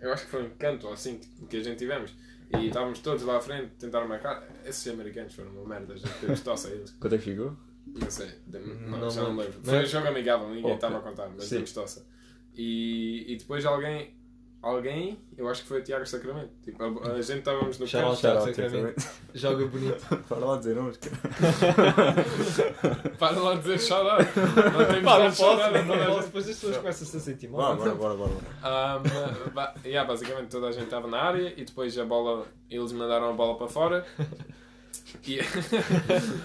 Eu acho que foi um canto assim que, a gente tivemos. E estávamos todos lá à frente, tentaram marcar. Esses americanos foram uma merda, já teve tosse a eles. Quanto é que ficou? Não sei, de- não, Não já não lembro. Foi um jogo amigável, ninguém estava a contar, mas Sim. demos tosse. E, e depois alguém, alguém, eu acho que foi o Tiago Sacramento. Tipo, a, a gente estávamos no Shout campo. Tiago Sacramento. Joga bonito. Para lá dizer nomes. cara. Para lá dizer shout out. Não temos Pá, não shout posso, não. Depois as pessoas começam-se a sentir Bora, mal. bora, bora, bora. Um, ba- yeah, basicamente toda a gente estava na área e depois a bola, eles mandaram a bola para fora e,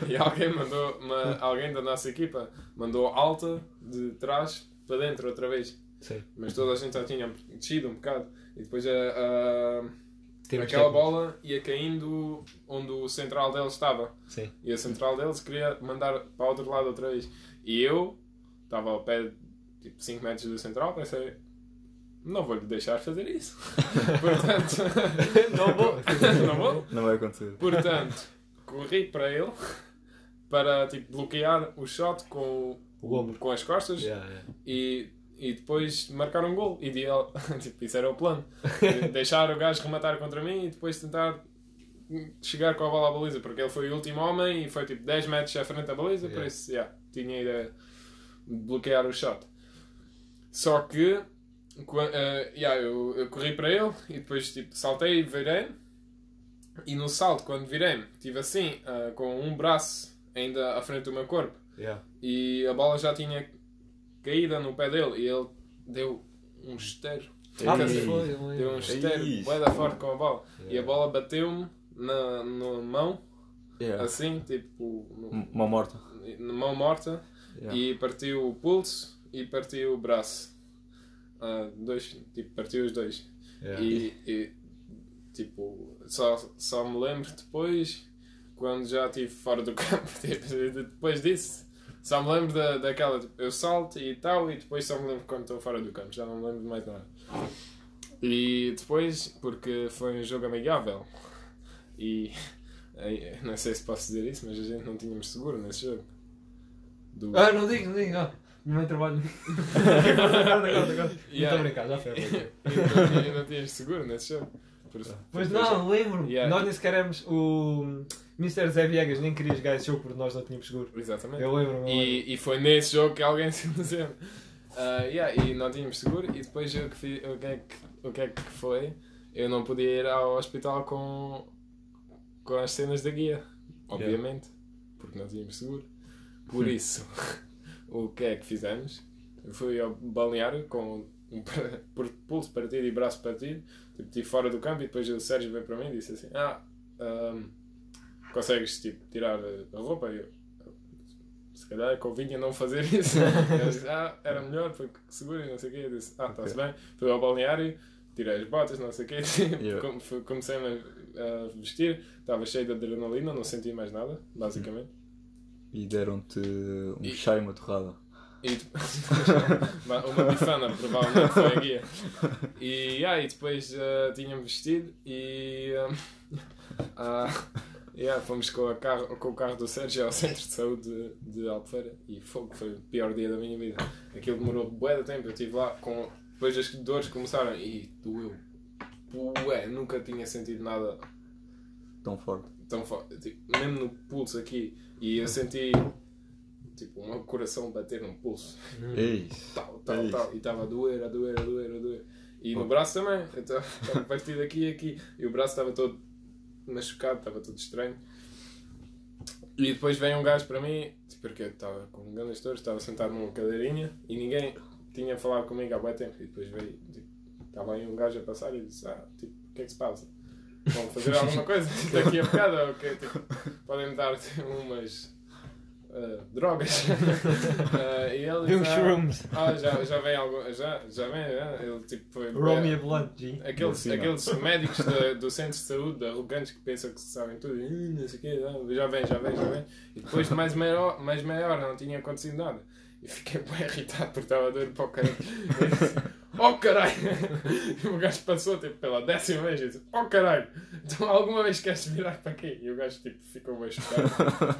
e alguém mandou, uma, alguém da nossa equipa mandou alta de trás para dentro outra vez. Sim. Mas toda a gente já tinha descido um bocado e depois a, a- aquela bola ia caindo onde o central deles estava. Sim. E a central deles queria mandar para o outro lado outra vez. E eu estava ao pé, tipo 5 metros do central, pensei, não vou-lhe deixar fazer isso. Portanto, Não vou. não vou. Não vai acontecer. Portanto, corri para ele para tipo, bloquear o shot com, O ombro. com as costas Yeah, yeah. e, e depois marcar um gol. Ideal. tipo, isso era o plano. Deixar o gajo rematar contra mim e depois tentar chegar com a bola à baliza, porque ele foi o último homem e foi tipo 10 metros à frente da baliza, por Yeah. isso yeah, tinha a ideia de bloquear o shot. Só que eh, yeah, eu, eu corri para ele e depois tipo, saltei e virei e no salto, quando virei estive assim, ah, com um braço ainda à frente do meu corpo Yeah. e a bola já tinha caído no pé dele e ele deu um esteiro. Ah, foi. Deu um esteiro, Ixi. bué da forte com a bola. E a Yeah. bola bateu-me na, na mão, Yeah. assim, tipo, no- Uma morta. na mão morta, Yeah. e partiu o pulso e partiu o braço. Ah, dois, tipo, partiu os dois. Yeah. E, e, tipo, só, só me lembro depois, quando já estive fora do campo, tipo, depois disso, só me lembro da, daquela, tipo, eu salto e tal, e depois só me lembro quando estou fora do campo, já não me lembro de mais nada. E depois, porque foi um jogo amigável, e não sei se posso dizer isso, mas a gente não tínhamos seguro nesse jogo. Do... Ah, não digo, não digo. Ah, agora, agora. Não estou Yeah. a brincar, já foi. não, não tínhamos seguro nesse jogo. Por- Pois não, lembro-me. Yeah. Nós nem sequer éramos. O Mr. Zé Viegas nem queria jogar esse jogo porque nós não tínhamos seguro. Exatamente. Eu lembro-me. E, e foi nesse jogo que alguém se lesionou. Ah, yeah, e não tínhamos seguro. E depois eu que fiz, o, que é que, o que é que foi? eu não podia ir ao hospital com, com as cenas da guia, obviamente, porque não tínhamos seguro. Por isso, o que é que fizemos? Eu fui ao balneário com um por pulso partido e braço partido, tipo, estive fora do campo e depois o Sérgio veio para mim e disse assim: Ah, ahm, consegues tipo, tirar a roupa? E eu, se calhar convinha não fazer isso. Disse, ah, era melhor, foi seguro e não sei o quê. Eu disse, ah, está-se bem. Fui ao balneário, tirei as botas, não sei o quê. Yeah. Com- fui- Comecei-me a, vestir, estava cheio de adrenalina, não senti mais nada, basicamente. E deram-te um E- chá e uma torrada. E depois, uma bifana, provavelmente foi a guia. E, ah, e depois ah, tinha-me vestido e ah, ah, yeah, fomos com, a carro, com o carro do Sérgio ao centro de saúde de, de Albufeira e fogo, foi o pior dia da minha vida. Aquilo demorou bué de tempo, eu estive lá com. Depois as dores começaram e doeu. Bué, nunca tinha sentido nada Tão forte. tão forte, tipo, mesmo no pulso aqui. E eu senti tipo um coração bater no pulso Ei, tal, tal, Ei. tal. E estava a doer, a doer, a doer, a doer. E no braço também. Estava estava partido aqui e aqui. E o braço estava todo machucado, estava todo estranho. E depois vem um gajo para mim, tipo, porque eu estava com grandes dores, estava sentado numa cadeirinha e ninguém tinha falado comigo há muito tempo. E depois veio, tipo, estava aí um gajo a passar e disse: Ah, tipo, o que é que se passa? Vão fazer alguma coisa daqui a bocado? Ou o quê? Tipo, podem-me dar tipo, umas ah, drogas. Ah, e ele disse, "Ah, shrooms. ah, já, já vem algo. Já, já vem, já. Ele tipo foi. Romeo Blood, G. Aqueles, aqueles médicos da- do centro de saúde arrogantes que pensam que sabem tudo, "Ih, não sei o quê, já vem, já vem, já vem. E depois de mais meia hora, mais meia hora não tinha acontecido nada. E fiquei bem irritado porque estava a doer para o caralho. Oh caralho! E o gajo passou tipo, pela décima vez e disse: Oh caralho! Então alguma vez queres virar para aqui? E o gajo tipo, ficou bem chocado.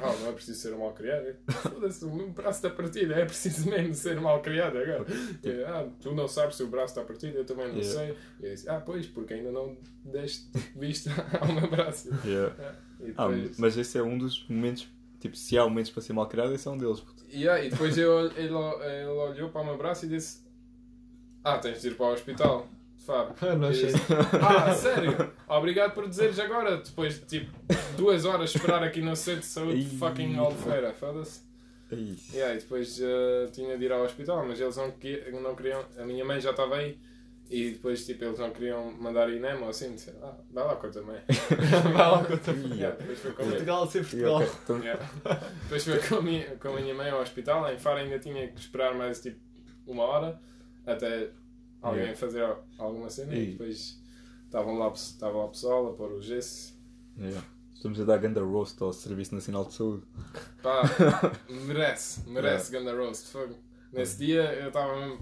Oh, não é preciso ser mal criado. Foda-se, o braço está partido, é preciso mesmo ser mal criado agora. E ah, tu não sabes se o braço está partido, eu também não Yeah. sei. E eu disse: Ah, pois, porque ainda não deste vista ao meu braço. yeah. E Ah, depois, mas esse é um dos momentos. Tipo, se há momentos para ser mal criado, esse é um deles. Yeah, e depois eu, ele, ele olhou para o meu braço e disse: Ah, tens de ir para o hospital, Fábio. Ah, não achei. Ah, sério? Obrigado por dizeres agora, depois de tipo duas horas esperar aqui no centro de saúde de fucking Albufeira, foda-se. Yeah, e depois eh, tinha de ir ao hospital, mas eles não, não queriam. A minha mãe já estava aí e depois tipo, eles não queriam mandar ir nem ou assim. Disseram, ah, vai lá com a tua mãe. Vai lá com a tua Yeah, depois foi com a minha- Portugal ser E, Portugal. Yeah. Depois foi com a, minha, com a minha mãe ao hospital. Em Faro ainda tinha que esperar mais tipo uma hora até alguém Yeah. fazer al- alguma cena e E- depois estavam lá, estava lá o pessoal a pôr o gesso. Yeah. Estamos a dar ganda roast ao Serviço Nacional de Saúde. Pá, merece, merece ganda roast. Fogo. Nesse dia eu estava mesmo.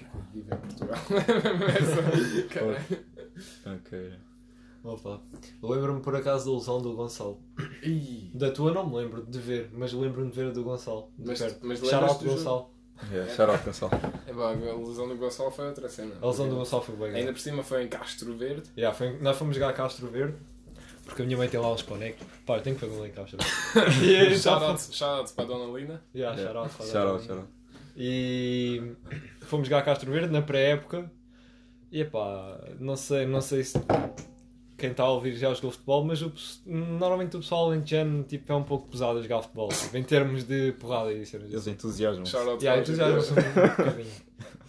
Que eu vivo em Portugal? Caralho. Ok. Opa. Lembro-me por acaso da lesão do Gonçalo. Ih, Da tua não me lembro de ver, mas lembro-me de ver a do Gonçalo. De Mas- perto. mas Shout do? Gonçalo. Yeah, shout out, Gonçalo. É pá, a lesão do Gonçalo foi outra cena. A lesão do Gonçalo foi bem. Ainda por cima foi em Castro Verde. Yeah, foi- nós fomos jogar a Castro Verde, porque a minha mãe tem lá uns conectos. Pá, eu tenho que fazer um em Castro Verde. Shout out, shout out para a Dona Lina. yeah, Yeah. shout out, out. out, shout out. E fomos jogar a Castro Verde na pré-época. E epá, não sei, não sei se quem está a ouvir já jogou futebol, mas o normalmente o pessoal alentejano tipo, é um pouco pesado a jogar futebol, tipo, em termos de porrada e cenas Eles assim. entusiasmam. Yeah, Gideon. um bocadinho.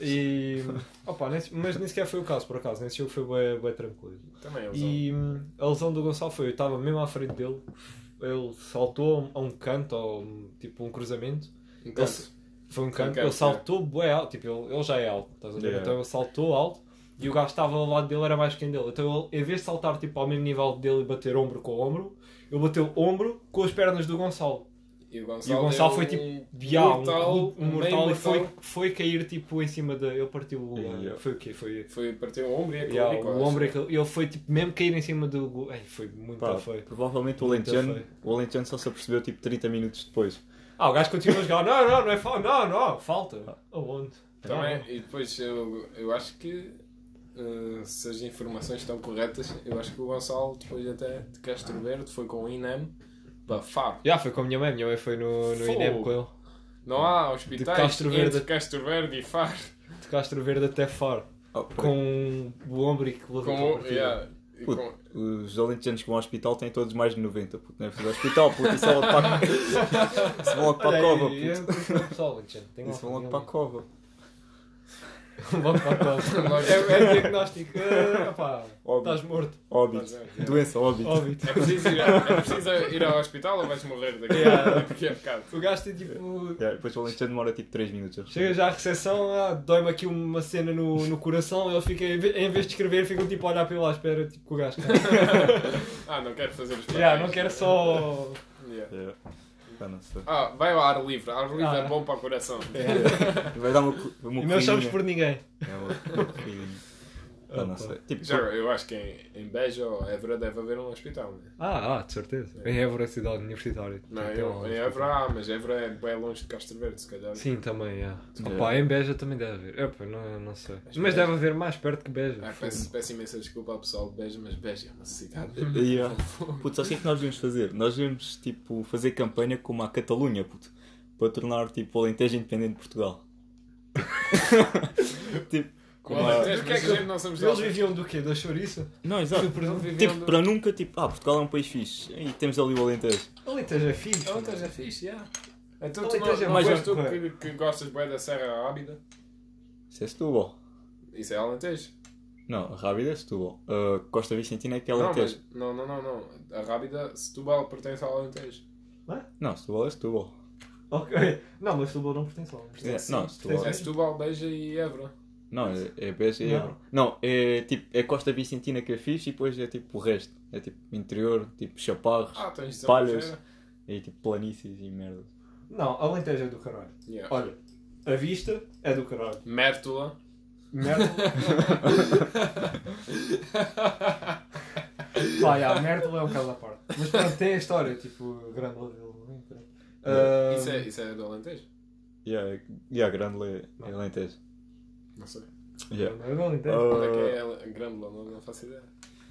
E, opa, nesse- mas nem sequer foi o caso, por acaso. Nesse jogo foi bem, bem tranquilo. Também é lesão. E a lesão do Gonçalo foi, eu estava mesmo à frente dele, ele saltou a um canto, ou tipo um cruzamento, Um canto. um Foi um canto, ele saltou bué alto, tipo, ele, ele já é alto, estás a ver? Yeah. Então ele saltou alto e o gajo estava ao lado dele era mais pequeno dele. Então ele, em vez de saltar tipo, ao mesmo nível dele e bater ombro com ombro, ele bateu ombro com as pernas do Gonçalo. E o E Gonçalo, o Gonçalo foi tipo, um Yeah, um, mortal, um, meio mortal e foi, foi cair tipo em cima da. Ele partiu o. Yeah. Foi o quê? Foi. Foi partiu o ombro e a Yeah, clavícula, o ombro, é que ele foi tipo mesmo cair em cima do. Ei, foi muito Pá, feio. provavelmente o Alentejano, o Alentejano só se apercebeu tipo 30 minutos depois. Ah, o gajo continua a jogar. Não, não, não é falta. Não, não, falta. Aonde? Também, e depois eu, eu acho que eh, se as informações estão corretas, eu acho que o Gonçalo depois até de Castro Verde foi com o INEM para Faro. Já foi com a minha mãe. Minha mãe foi no, no Fogo. INEM com ele. Não há hospitais Castro Verde. entre Castro Verde e Faro. De Castro Verde até Faro. Oh, com o ombro e que levou Com, yeah, Puto, com- os alentejanos que vão ao hospital têm todos mais de 90, puto. Não é preciso ao hospital, puto. Isso é logo para, isso vão logo para a cova, puto. Isso vão lá- logo para a cova. Logo para a. É, é diagnóstico. Opá, Óbito. estás morto. Óbito. Ver? Doença, óbito. Óbito. É preciso, ir, a- é preciso ir ao hospital ou vais morrer daqui, Yeah. daqui a bocado? O gajo tem tipo. Yeah, depois o alentejano demora tipo 3 minutos. a Chega já à recepção, ah, dói-me aqui uma cena no, no coração, ele fica, em ve- em vez de escrever, ficam tipo a olhar para ele à espera, tipo com o gajo. Ah, não quero fazer os yeah, papéis. não quero só. Yeah. Yeah. Ah, sei. Ah, vai ao ar livre. Ar livre Ah. é bom para o coração. Vai dar uma, uma E não somos por ninguém. É uma, uma Ah, não sei. Tipo, Já, eu acho que em, em Beja ou Évora deve haver um hospital. Né? Ah, ah, de certeza. Em Évora, cidade universitária. Não, Tem eu, um em Évora há, mas Évora é bem longe de Castro Verde, se calhar. Sim, também, é. Opa, em Beja também deve haver. Epa, não, não sei. Mas Beja- deve haver mais perto que Beja. Ah, peço, peço imensa desculpa ao pessoal de Beja, mas Beja é uma cidade. Yeah. Puto, sabe o que é que nós devemos fazer? Nós devemos tipo, fazer campanha como a Catalunha, puto, para tornar tipo, o Alentejo independente de Portugal. tipo, como Alentejo, Do que é mas que- a gente não somos Eles viviam do quê? Da chouriça? Não, exato. Tipo, do- para nunca, tipo, ah, Portugal é um país fixe. E temos ali o Alentejo. Alentejo é fixe. Alentejo é fixe, yeah. Então tu Alentejo é não, mais não és tu que, que gostas bem da Serra Rábida? Isso é Setúbal. Isso é Alentejo. Não, a Rábida é Setúbal. A Costa Vicentina é que é Não, Alentejo. mas, não, não, não, não. A Rábida, Setúbal pertence ao Alentejo. Não, Setúbal é Setúbal. Ok. Não, mas Setúbal não pertence lá. É, não, Setúbal. É Setúbal, Beja e Évora. Não, é, é Beja e Não. Évora. Não, é tipo, é Costa Vicentina que é fixe e depois é tipo o resto. É tipo interior, tipo chaparros Ah, tens de Palhas. e tipo planícies e merda. Não, Alentejo é do caralho. Yeah. Olha, a vista é do caralho. Mértola. Merda. Pá, yeah, merda é um caso à parte. Mas pronto, tem a história, tipo, grande uh, Isso, é, isso é do Alentejo? E a, e a Grândola é, é Alentejo. Não sei. Yeah. Não, não entendo. Onde é que Uh, é Grândola? Não, não faço ideia.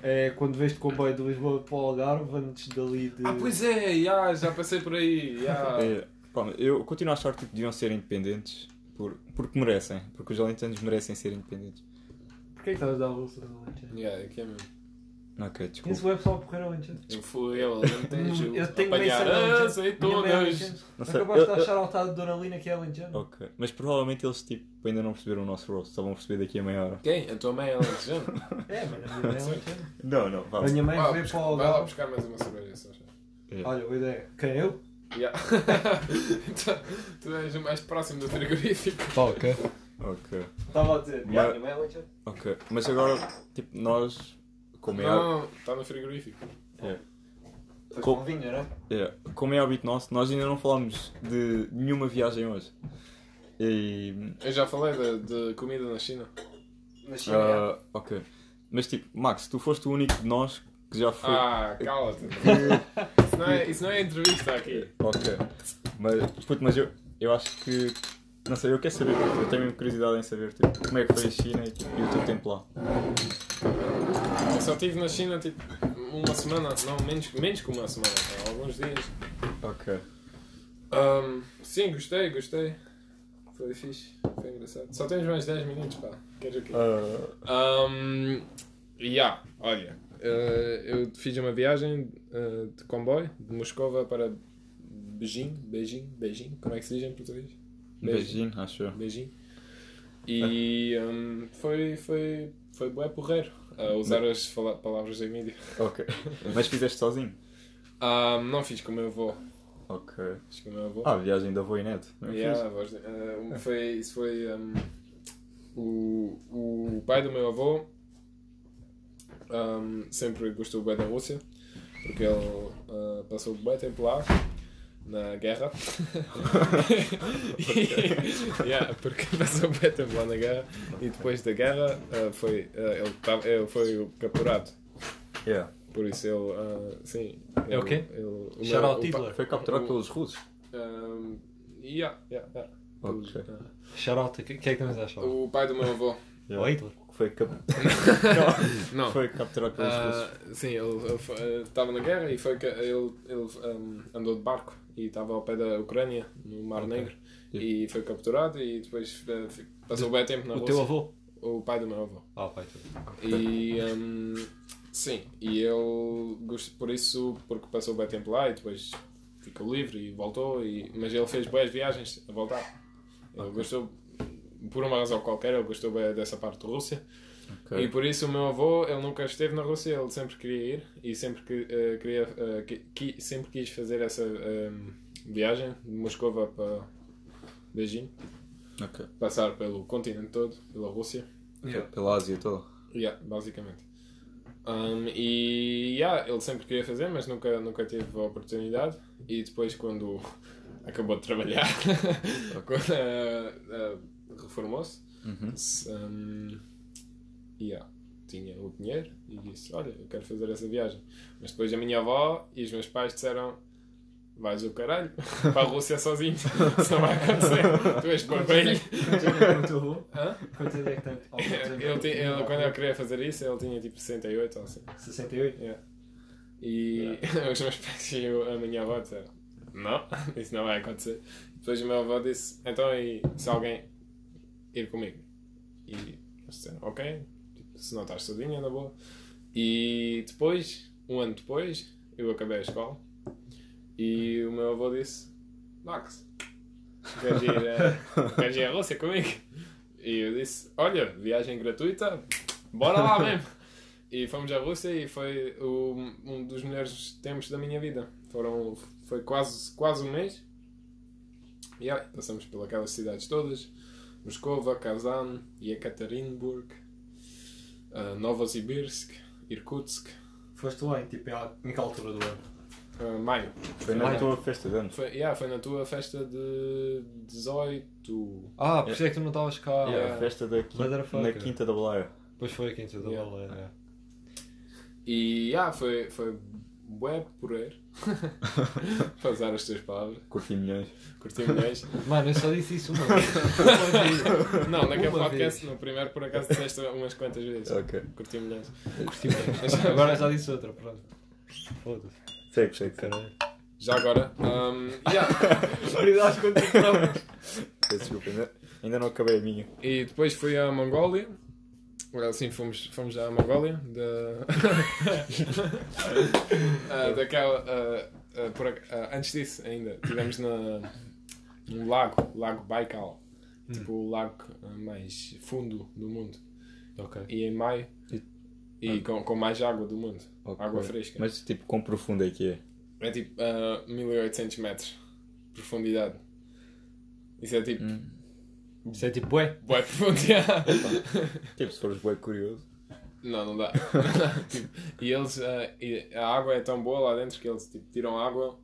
É quando vês de comboio de Lisboa para o Algarve, antes dali de. Ah, pois é, yeah, já passei por aí. yeah. é, pá, eu continuo a achar que tipo, deviam ser independentes por, porque merecem. Porque os alentejanos merecem ser independentes. Porquê que estás a dar a bolsa do Alentejo? Yeah, aqui é mesmo. Ok, desculpa. o web só a correr ao. Eu fui ao Alentejo Eu tenho bem apanhar é azeitonas. Alentejo. Não sei, Acabaste de eu- eu- achar altado de Dona Lina que é Alentejano. Ok. Mas provavelmente eles tipo, ainda não perceberam o nosso rosto. Só vão perceber daqui a meia hora. Quem? A tua mãe é alentejana? É, mas a minha mãe é Alentejano. Não, não, A vamos. minha mãe Vai buscar- para o Vai lá buscar mais uma cerveja, já. É. Olha, boa ideia. Quem eu? Yeah. tu, tu és o mais próximo do frigorífico. ok. Ok. Estava a dizer. Yeah, minha mãe é Alentejano. Ok. Mas agora, tipo, nós, como é, Não, está no frigorífico. é, Foi Com- com vinho, não é? é, como é hábito nosso, nós ainda não falámos de nenhuma viagem hoje. E. Eu já falei de, de comida na China. Na China. ah, ok. Mas tipo, Max, tu foste o único de nós que já foi. Ah, cala-te. Isso não, é, isso não é entrevista aqui. Ok. Mas, puto, mas eu, eu acho que. Não sei, eu quero saber, puto, eu tenho curiosidade em saber tipo, como é que foi a China e, tipo, e o teu tempo lá. Eu só estive na China tipo uma semana, não, menos, menos que uma semana, pá, alguns dias. Ok. Ahm, sim, gostei, gostei. Foi fixe, foi engraçado. Só temos mais 10 minutos, pá. Queres o quê? Ah, Um, yeah, olha, eh, eu fiz uma viagem eh, de comboio de Moscova para Beijing, Beijing, Beijing, como é que se diz em português? Beijinho, acho eu. Beijing. E um, foi, foi, foi bué porreiro a usar as palavras da mídia. Ok. Mas fizeste sozinho? Um, não fiz com o meu avô, Ok. fiz com o meu avô. Ah, a viagem da avó e neto. Não é Yeah, voz um, foi, isso foi um, o, o pai do meu avô um, sempre gostou bem da Rússia porque ele uh, passou bem tempo lá na guerra E- yeah, porque passou bem tempo lá na guerra e depois da guerra uh, foi, uh, ele, tava, ele foi capturado Yeah. por isso ele uh, sim É o quê? Shout out Hitler. Foi capturado pelos russos. um, yeah, yeah, yeah. Ok. Uh, o que, que é que tens a achar? O pai do meu avô. O Hitler. Foi, cap... Não. foi capturado pelos Ah, russos. sim, ele estava na guerra e foi que ele, ele um, andou de barco e estava ao pé da Ucrânia, no Mar Ok. Negro, Yeah. e foi capturado e depois eh, passou bem tempo na O Rússia. teu avô. o pai do meu avô. Ah, pai, tudo. E hum, sim, e ele gost- por isso, porque passou bem tempo lá e depois ficou livre e voltou, e, mas ele fez boas viagens a voltar. Ele gostou, por uma razão qualquer, ele gostou bem dessa parte da Rússia. Ok. E por isso o meu avô, ele nunca esteve na Rússia, ele sempre queria ir e sempre, que, eh, queria, eh, qui- qui- sempre quis fazer essa hum, viagem de Moscova para Beijing, Ok. passar pelo continente todo, pela Rússia. Yeah. Pela Ásia toda. Yeah, basicamente. Um, e yeah, ele sempre queria fazer, mas nunca, nunca teve a oportunidade. E depois, quando acabou de trabalhar, quando, eh, reformou-se, Uhum. um, yeah, tinha o dinheiro e disse: Olha, eu quero fazer essa viagem. Mas depois a minha avó e os meus pais disseram: Vais o caralho para a Rússia sozinho, isso não vai acontecer. Tu és é que- quantos é que tem é Ele, ele, quando eu queria fazer isso, ele tinha tipo 68 ou assim. 68? Yeah. E os meus pais e a minha avó disseram: Não, isso não vai acontecer. Depois o meu avô disse: Então, e se alguém ir comigo? E disseram: Ok, tipo, se não estás sozinha, na boa. E depois, um ano depois, eu acabei a escola e o meu avô disse: Max, queres ir, a- queres ir à Rússia comigo? E eu disse: Olha, viagem gratuita, bora lá mesmo. E fomos à Rússia e foi o- um dos melhores tempos da minha vida. Foram, foi quase, quase um mês. E aí, passamos por aquelas cidades todas. Moscova, Kazan, Yekaterinburg, uh, Novosibirsk, Irkutsk, Foste lá em, tipo, em, que altura do ano? uh, maio. Foi na Maio. tua festa de anos. Foi, yeah, foi na tua festa de 18. Ah, por isso é que tu não estavas cá. Yeah, a festa da quinta, na. Quinta da Balaia. Depois foi aqui em Tudo Yeah. Baleia. E yeah, foi, foi bué porreiro. Para usar as tuas palavras. Curti milhões. Curti milhões. Mano, eu só disse isso uma vez. Não, naquele Uma podcast, vez. no primeiro, por acaso, disseste umas quantas vezes. Ok. Curti milhões. Curti bem. Agora já disse outra, pronto. Foda-se. Segue, segue. Caralho. Já agora, um, yeah. Prioridades. Peço Desculpa, ainda, ainda não acabei a minha. e depois fui à Mongólia. Assim, fomos, fomos à Mongólia. Da... Ah, daquela. ah, ah, por ah, antes disso, ainda, estivemos na, num lago, Lago Baikal. Tipo o lago ah, mais fundo do mundo. Ok. E em maio. E- E com, com mais água do mundo. Ok. Água fresca. Mas tipo, quão profundo é que é? É tipo a 1800 metros de profundidade. Isso é tipo. Hum. Isso é tipo, ué. Boa profundidade. Tipo, se fores bem curioso. não, não dá. Tipo, e eles. ah, e a água é tão boa lá dentro que eles tipo, tiram água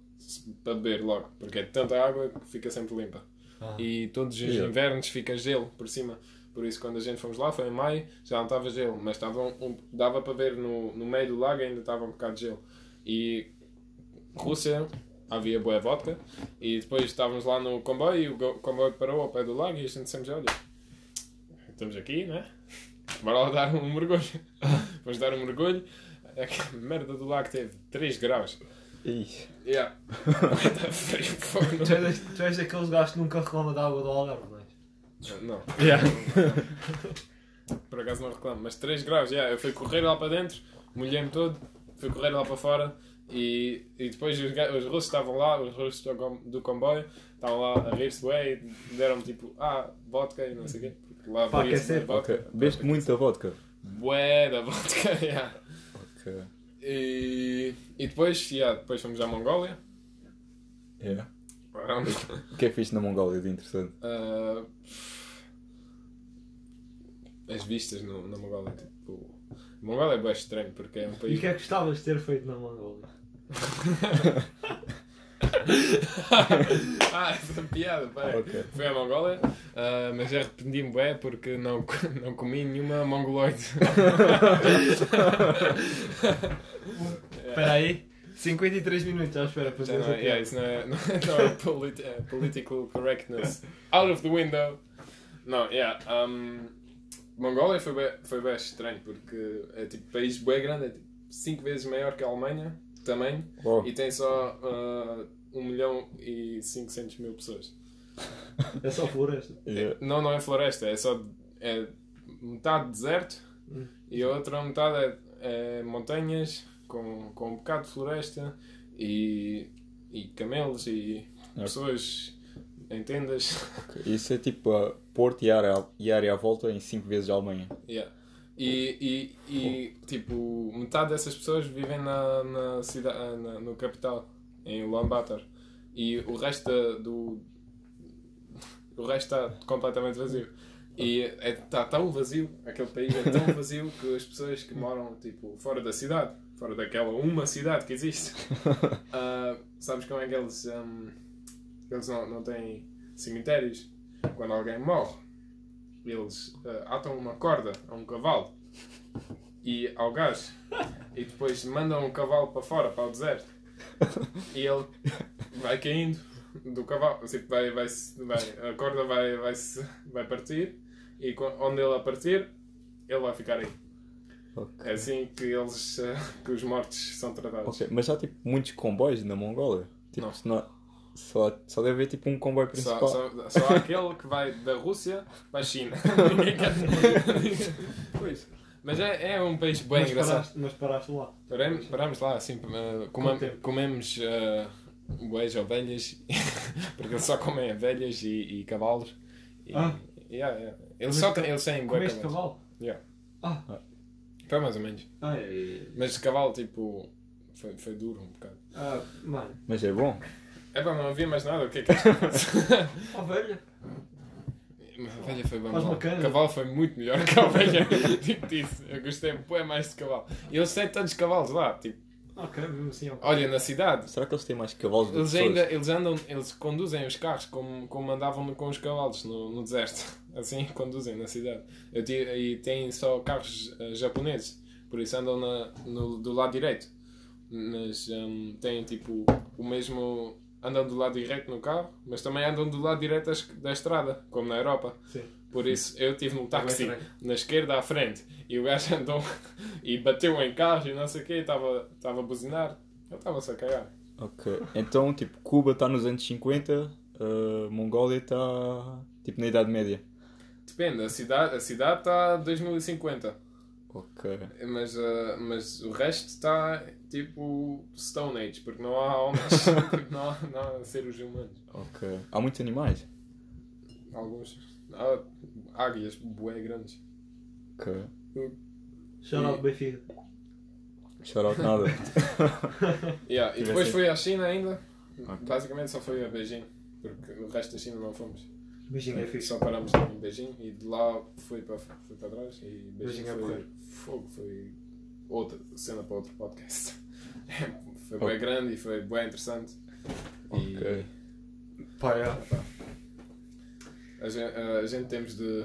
para beber logo. Porque é tanta água que fica sempre limpa. Ah. E todos os Yeah. invernos fica gelo por cima. Por isso, quando a gente fomos lá, foi em maio, já não estava gelo, mas estava um- dava para ver no, no meio do lago ainda estava um bocado de gelo. E Rússia, havia boa vodka, e depois estávamos lá no comboio e o comboio parou ao pé do lago e a gente sempre olha, estamos aqui, né? Bora lá dar um mergulho. Vamos dar um mergulho. A merda do lago teve 3 graus. Ih, Yeah. Está frio, fogo. Tu és, tu és daqueles gajos que nunca reclama da água do Algarve, não é? Não. Yeah. Por acaso não reclamo, mas 3 graus, yeah, eu fui correr lá para dentro, molhei-me todo, fui correr lá para fora e, e depois os, os russos estavam lá, os russos do, com- do comboio, estavam lá a rir-se bué e deram-me tipo, ah, vodka e não sei o quê. porque Lá bebia-se aquecer. vodka. ok. Beste muita vodka. Bué da vodka, yeah. Ok. E, e depois, yeah, depois fomos à Mongólia. Yeah. Pronto. O que é que fiz na Mongólia de interessante? Ah, as vistas no, na Mongólia, tipo... Mongólia é bem estranho porque é um E país... o que é que gostavas de ter feito na Mongólia? ah, essa piada, pá. Ok. Fui à Mongólia, ah, mas arrependi-me bem porque não, não comi nenhuma mongoloide. Espera aí. 53 minutos à espera para Já fazer essa é- yeah, isso não é, não é, não é polit- é political correctness. Out of the window. Não, yeah. Um, Mongólia foi bem, foi bem estranho porque é tipo país bem grande, é tipo 5 vezes maior que a Alemanha, tamanho, Oh, e tem só 1 milhão e 500 mil pessoas. É só floresta. yeah. Não, não é floresta, é só. É metade deserto Hum. e a outra metade é, é montanhas com, com um bocado de floresta e, e camelos e Ok. pessoas em tendas. Isso é tipo a Porto e área, e área à volta em 5 vezes a Alemanha. Yeah. E, e, e tipo, metade dessas pessoas vivem na, na cidade, na, no capital, em Ulaanbaatar. E o resto da- do. O resto está completamente vazio. E está tão vazio, aquele país é tão vazio que as pessoas que moram tipo, fora da cidade, fora daquela uma cidade que existe, ah, sabes como é que eles, hum, eles não, não têm cemitérios? Quando alguém morre, eles ah, atam uma corda a um cavalo e ao gás e depois mandam o cavalo para fora, para o deserto e ele vai caindo do cavalo, tipo, vai, vai, vai, a corda vai, vai, vai partir e onde ele a partir ele vai ficar aí. Ok. É assim que eles ah, que os mortos são tratados. Ok, Mas há tipo muitos comboios na Mongólia. Tipo, Não. Só, só deve haver tipo um comboio Só, principal. só, só há aquele que vai da Rússia para a China. Ninguém quer. Pois. Mas é, é um país bem mas, engraçado. paraste, mas paraste lá. Paramos, paramos lá, assim, uh, comemos uh, bois ovelhas, porque eles só comem ovelhas e, e cavalos. E, Ah. yeah, yeah. Eles Mas só têm, eles têm Comeste cavalos. cavalo? Yeah. Ah, Foi mais ou menos. ah, é, Mas cavalo, tipo, foi, foi duro um bocado. ah, mano. Mas é bom. É pá, não havia mais nada, o que é que capaz? Ovelha. A ovelha foi bem mal. Cavalo foi muito melhor que a ovelha. Digo isso. Eu gostei bem mais de cavalo. E eles têm tantos cavalos lá. Tipo, Ok, mesmo assim, ok. olha, na cidade, Será que eles têm mais cavalos do que eles pessoas? ainda eles andam, eles conduzem os carros como, como andavam com os cavalos no, no deserto. Assim conduzem na cidade. Eu tive, e têm só carros eh, japoneses. Por isso andam na, no, do lado direito. Mas hum, têm tipo o mesmo. Andam do lado direito no carro, mas também andam do lado direito da estrada, como na Europa. Sim. Por isso, eu estive num táxi na esquerda à frente e o gajo andou e bateu em carro e não sei o quê, estava estava a buzinar. Eu estava-se a cagar. Ok. Então, tipo, Cuba está nos anos 50, a Mongólia está tipo na Idade Média. Depende, a cidade a cidade está 2050, Ok. mas, ah, mas o resto está tipo Stone Age, porque não há homens, tipo, não, há, não há seres humanos. Ok. Há muitos animais. Alguns. Há águias bué grandes. Ok. Shout out Benfica. Shout out nada. Yeah, e depois fui à China ainda. Basicamente só fui a Beijing, porque o resto da China não fomos. Beijinho é fixe. Só paramos em Beijing e de lá fui para, fui para trás e Beijing Beijing é foi porreiro. fogo, foi outra cena para outro podcast. foi Ok. bem grande e foi bem interessante. E Ok. Pá, é. epá, a, gente, a gente temos de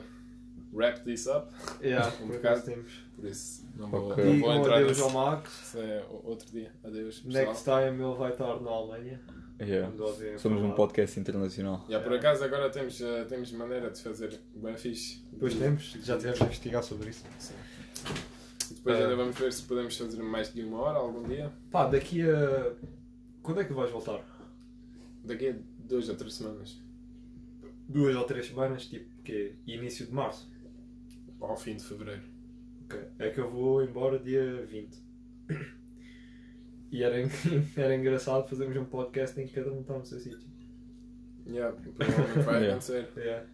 wrap this up, Yeah, Um por bocado. acaso temos. por isso não vou, Ok. não vou entrar adeus nisso. ao Max. Isso é outro dia. Adeus, pessoal. Next time ele vai estar na Alemanha. Yeah. Somos um podcast internacional. Yeah, por acaso agora temos, eh, temos maneira de fazer bem fixe. Depois temos, já tivemos a investigar sobre isso. Sim. E depois Ah. ainda vamos ver se podemos fazer mais de uma hora algum dia. Pá, daqui a. Quando é que vais voltar? Daqui a duas ou três semanas. Duas ou três semanas, tipo, que é início de março. Ao fim de fevereiro. Ok. É que eu vou embora dia 20. E era, en- era engraçado fazermos um podcast em que cada um está no seu sítio. Yeah, provavelmente vai Yeah. acontecer. É,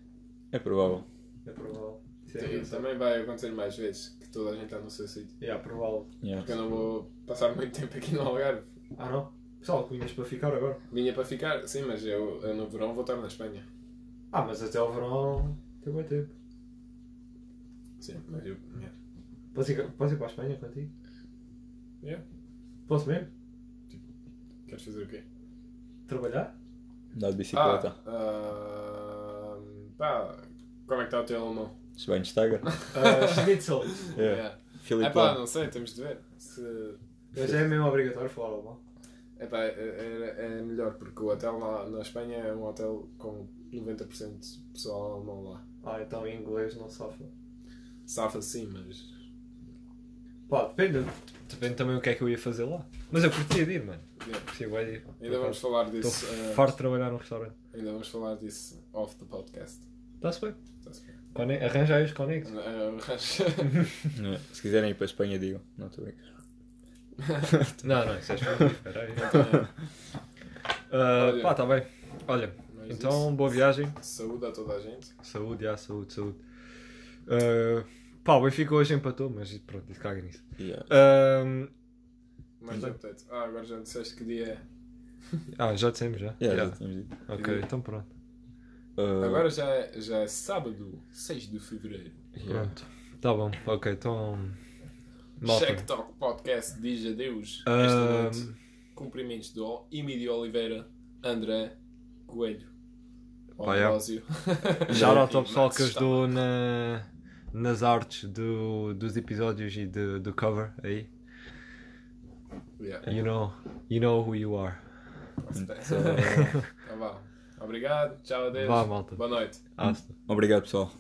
É provável. é provável. É engraçado. também vai acontecer mais vezes toda a gente está no seu sítio. É, provável. Yeah. Porque eu não vou passar muito tempo aqui no Algarve. Ah não? Pessoal, vinhas para ficar agora. Vinha para ficar, sim, mas eu, eu no verão vou estar na Espanha. Ah, mas até ao verão tem bem tempo. Sim, mas eu. Yeah. Posso ir, posso ir para a Espanha contigo? Yeah. Posso mesmo? Queres fazer o quê? Trabalhar? Dá de bicicleta. Ah, ah, pá, como é que está o teu alemão? Schweinsteiger. Uh, Schnitzel. Yeah. Yeah. É não sei, temos de ver. Se... Mas é mesmo obrigatório falar alemão. Epá, é, é, é melhor porque o hotel na, na Espanha é um hotel com 90% de pessoal alemão lá. Ah, então em inglês não safa. Safa sim, mas. Pá, depende. Depende também o que é que eu ia fazer lá. Mas eu curtia de ir, mano. Yeah. Curtia de ir. Ainda vamos falar Estou disso. eh, farto de trabalhar num restaurante. ainda vamos falar disso off the podcast. Está-se bem. Tá-se bem. Cone- Arranja aí os conectos. É, Se quiserem ir para a Espanha, digam. Não estou brincar. Não, não, isso é exclusivo, espera aí. Olha. pá, tá bem. Olha, Mas então isso. boa viagem. Saúde a toda a gente. Saúde, já, saúde, saúde. Ah, pá, o Benfica hoje empatou, mas pronto, isso caga nisso. Yeah. Ah, Mais update. Ah, agora já disseste que dia é. ah, já dissemos já? Yeah, Já. já dito. Ok, então pronto. Uh, Agora já é, já é sábado, 6 de fevereiro. Pronto. Tá bom, ok, então. Malta. Check Talk Podcast diz adeus Ah, esta noite. Cumprimentos do Emílio Oliveira, André Coelho, Pá, yeah. Ambrósio. Shout out ao E pessoal que ajudou na, nas artes do, dos episódios e do, do cover aí. Yeah. You know, you know who you are. Então, Tá bom. Obrigado, tchau, adeus. Vá, malta. Boa noite. Hasta. obrigado, pessoal.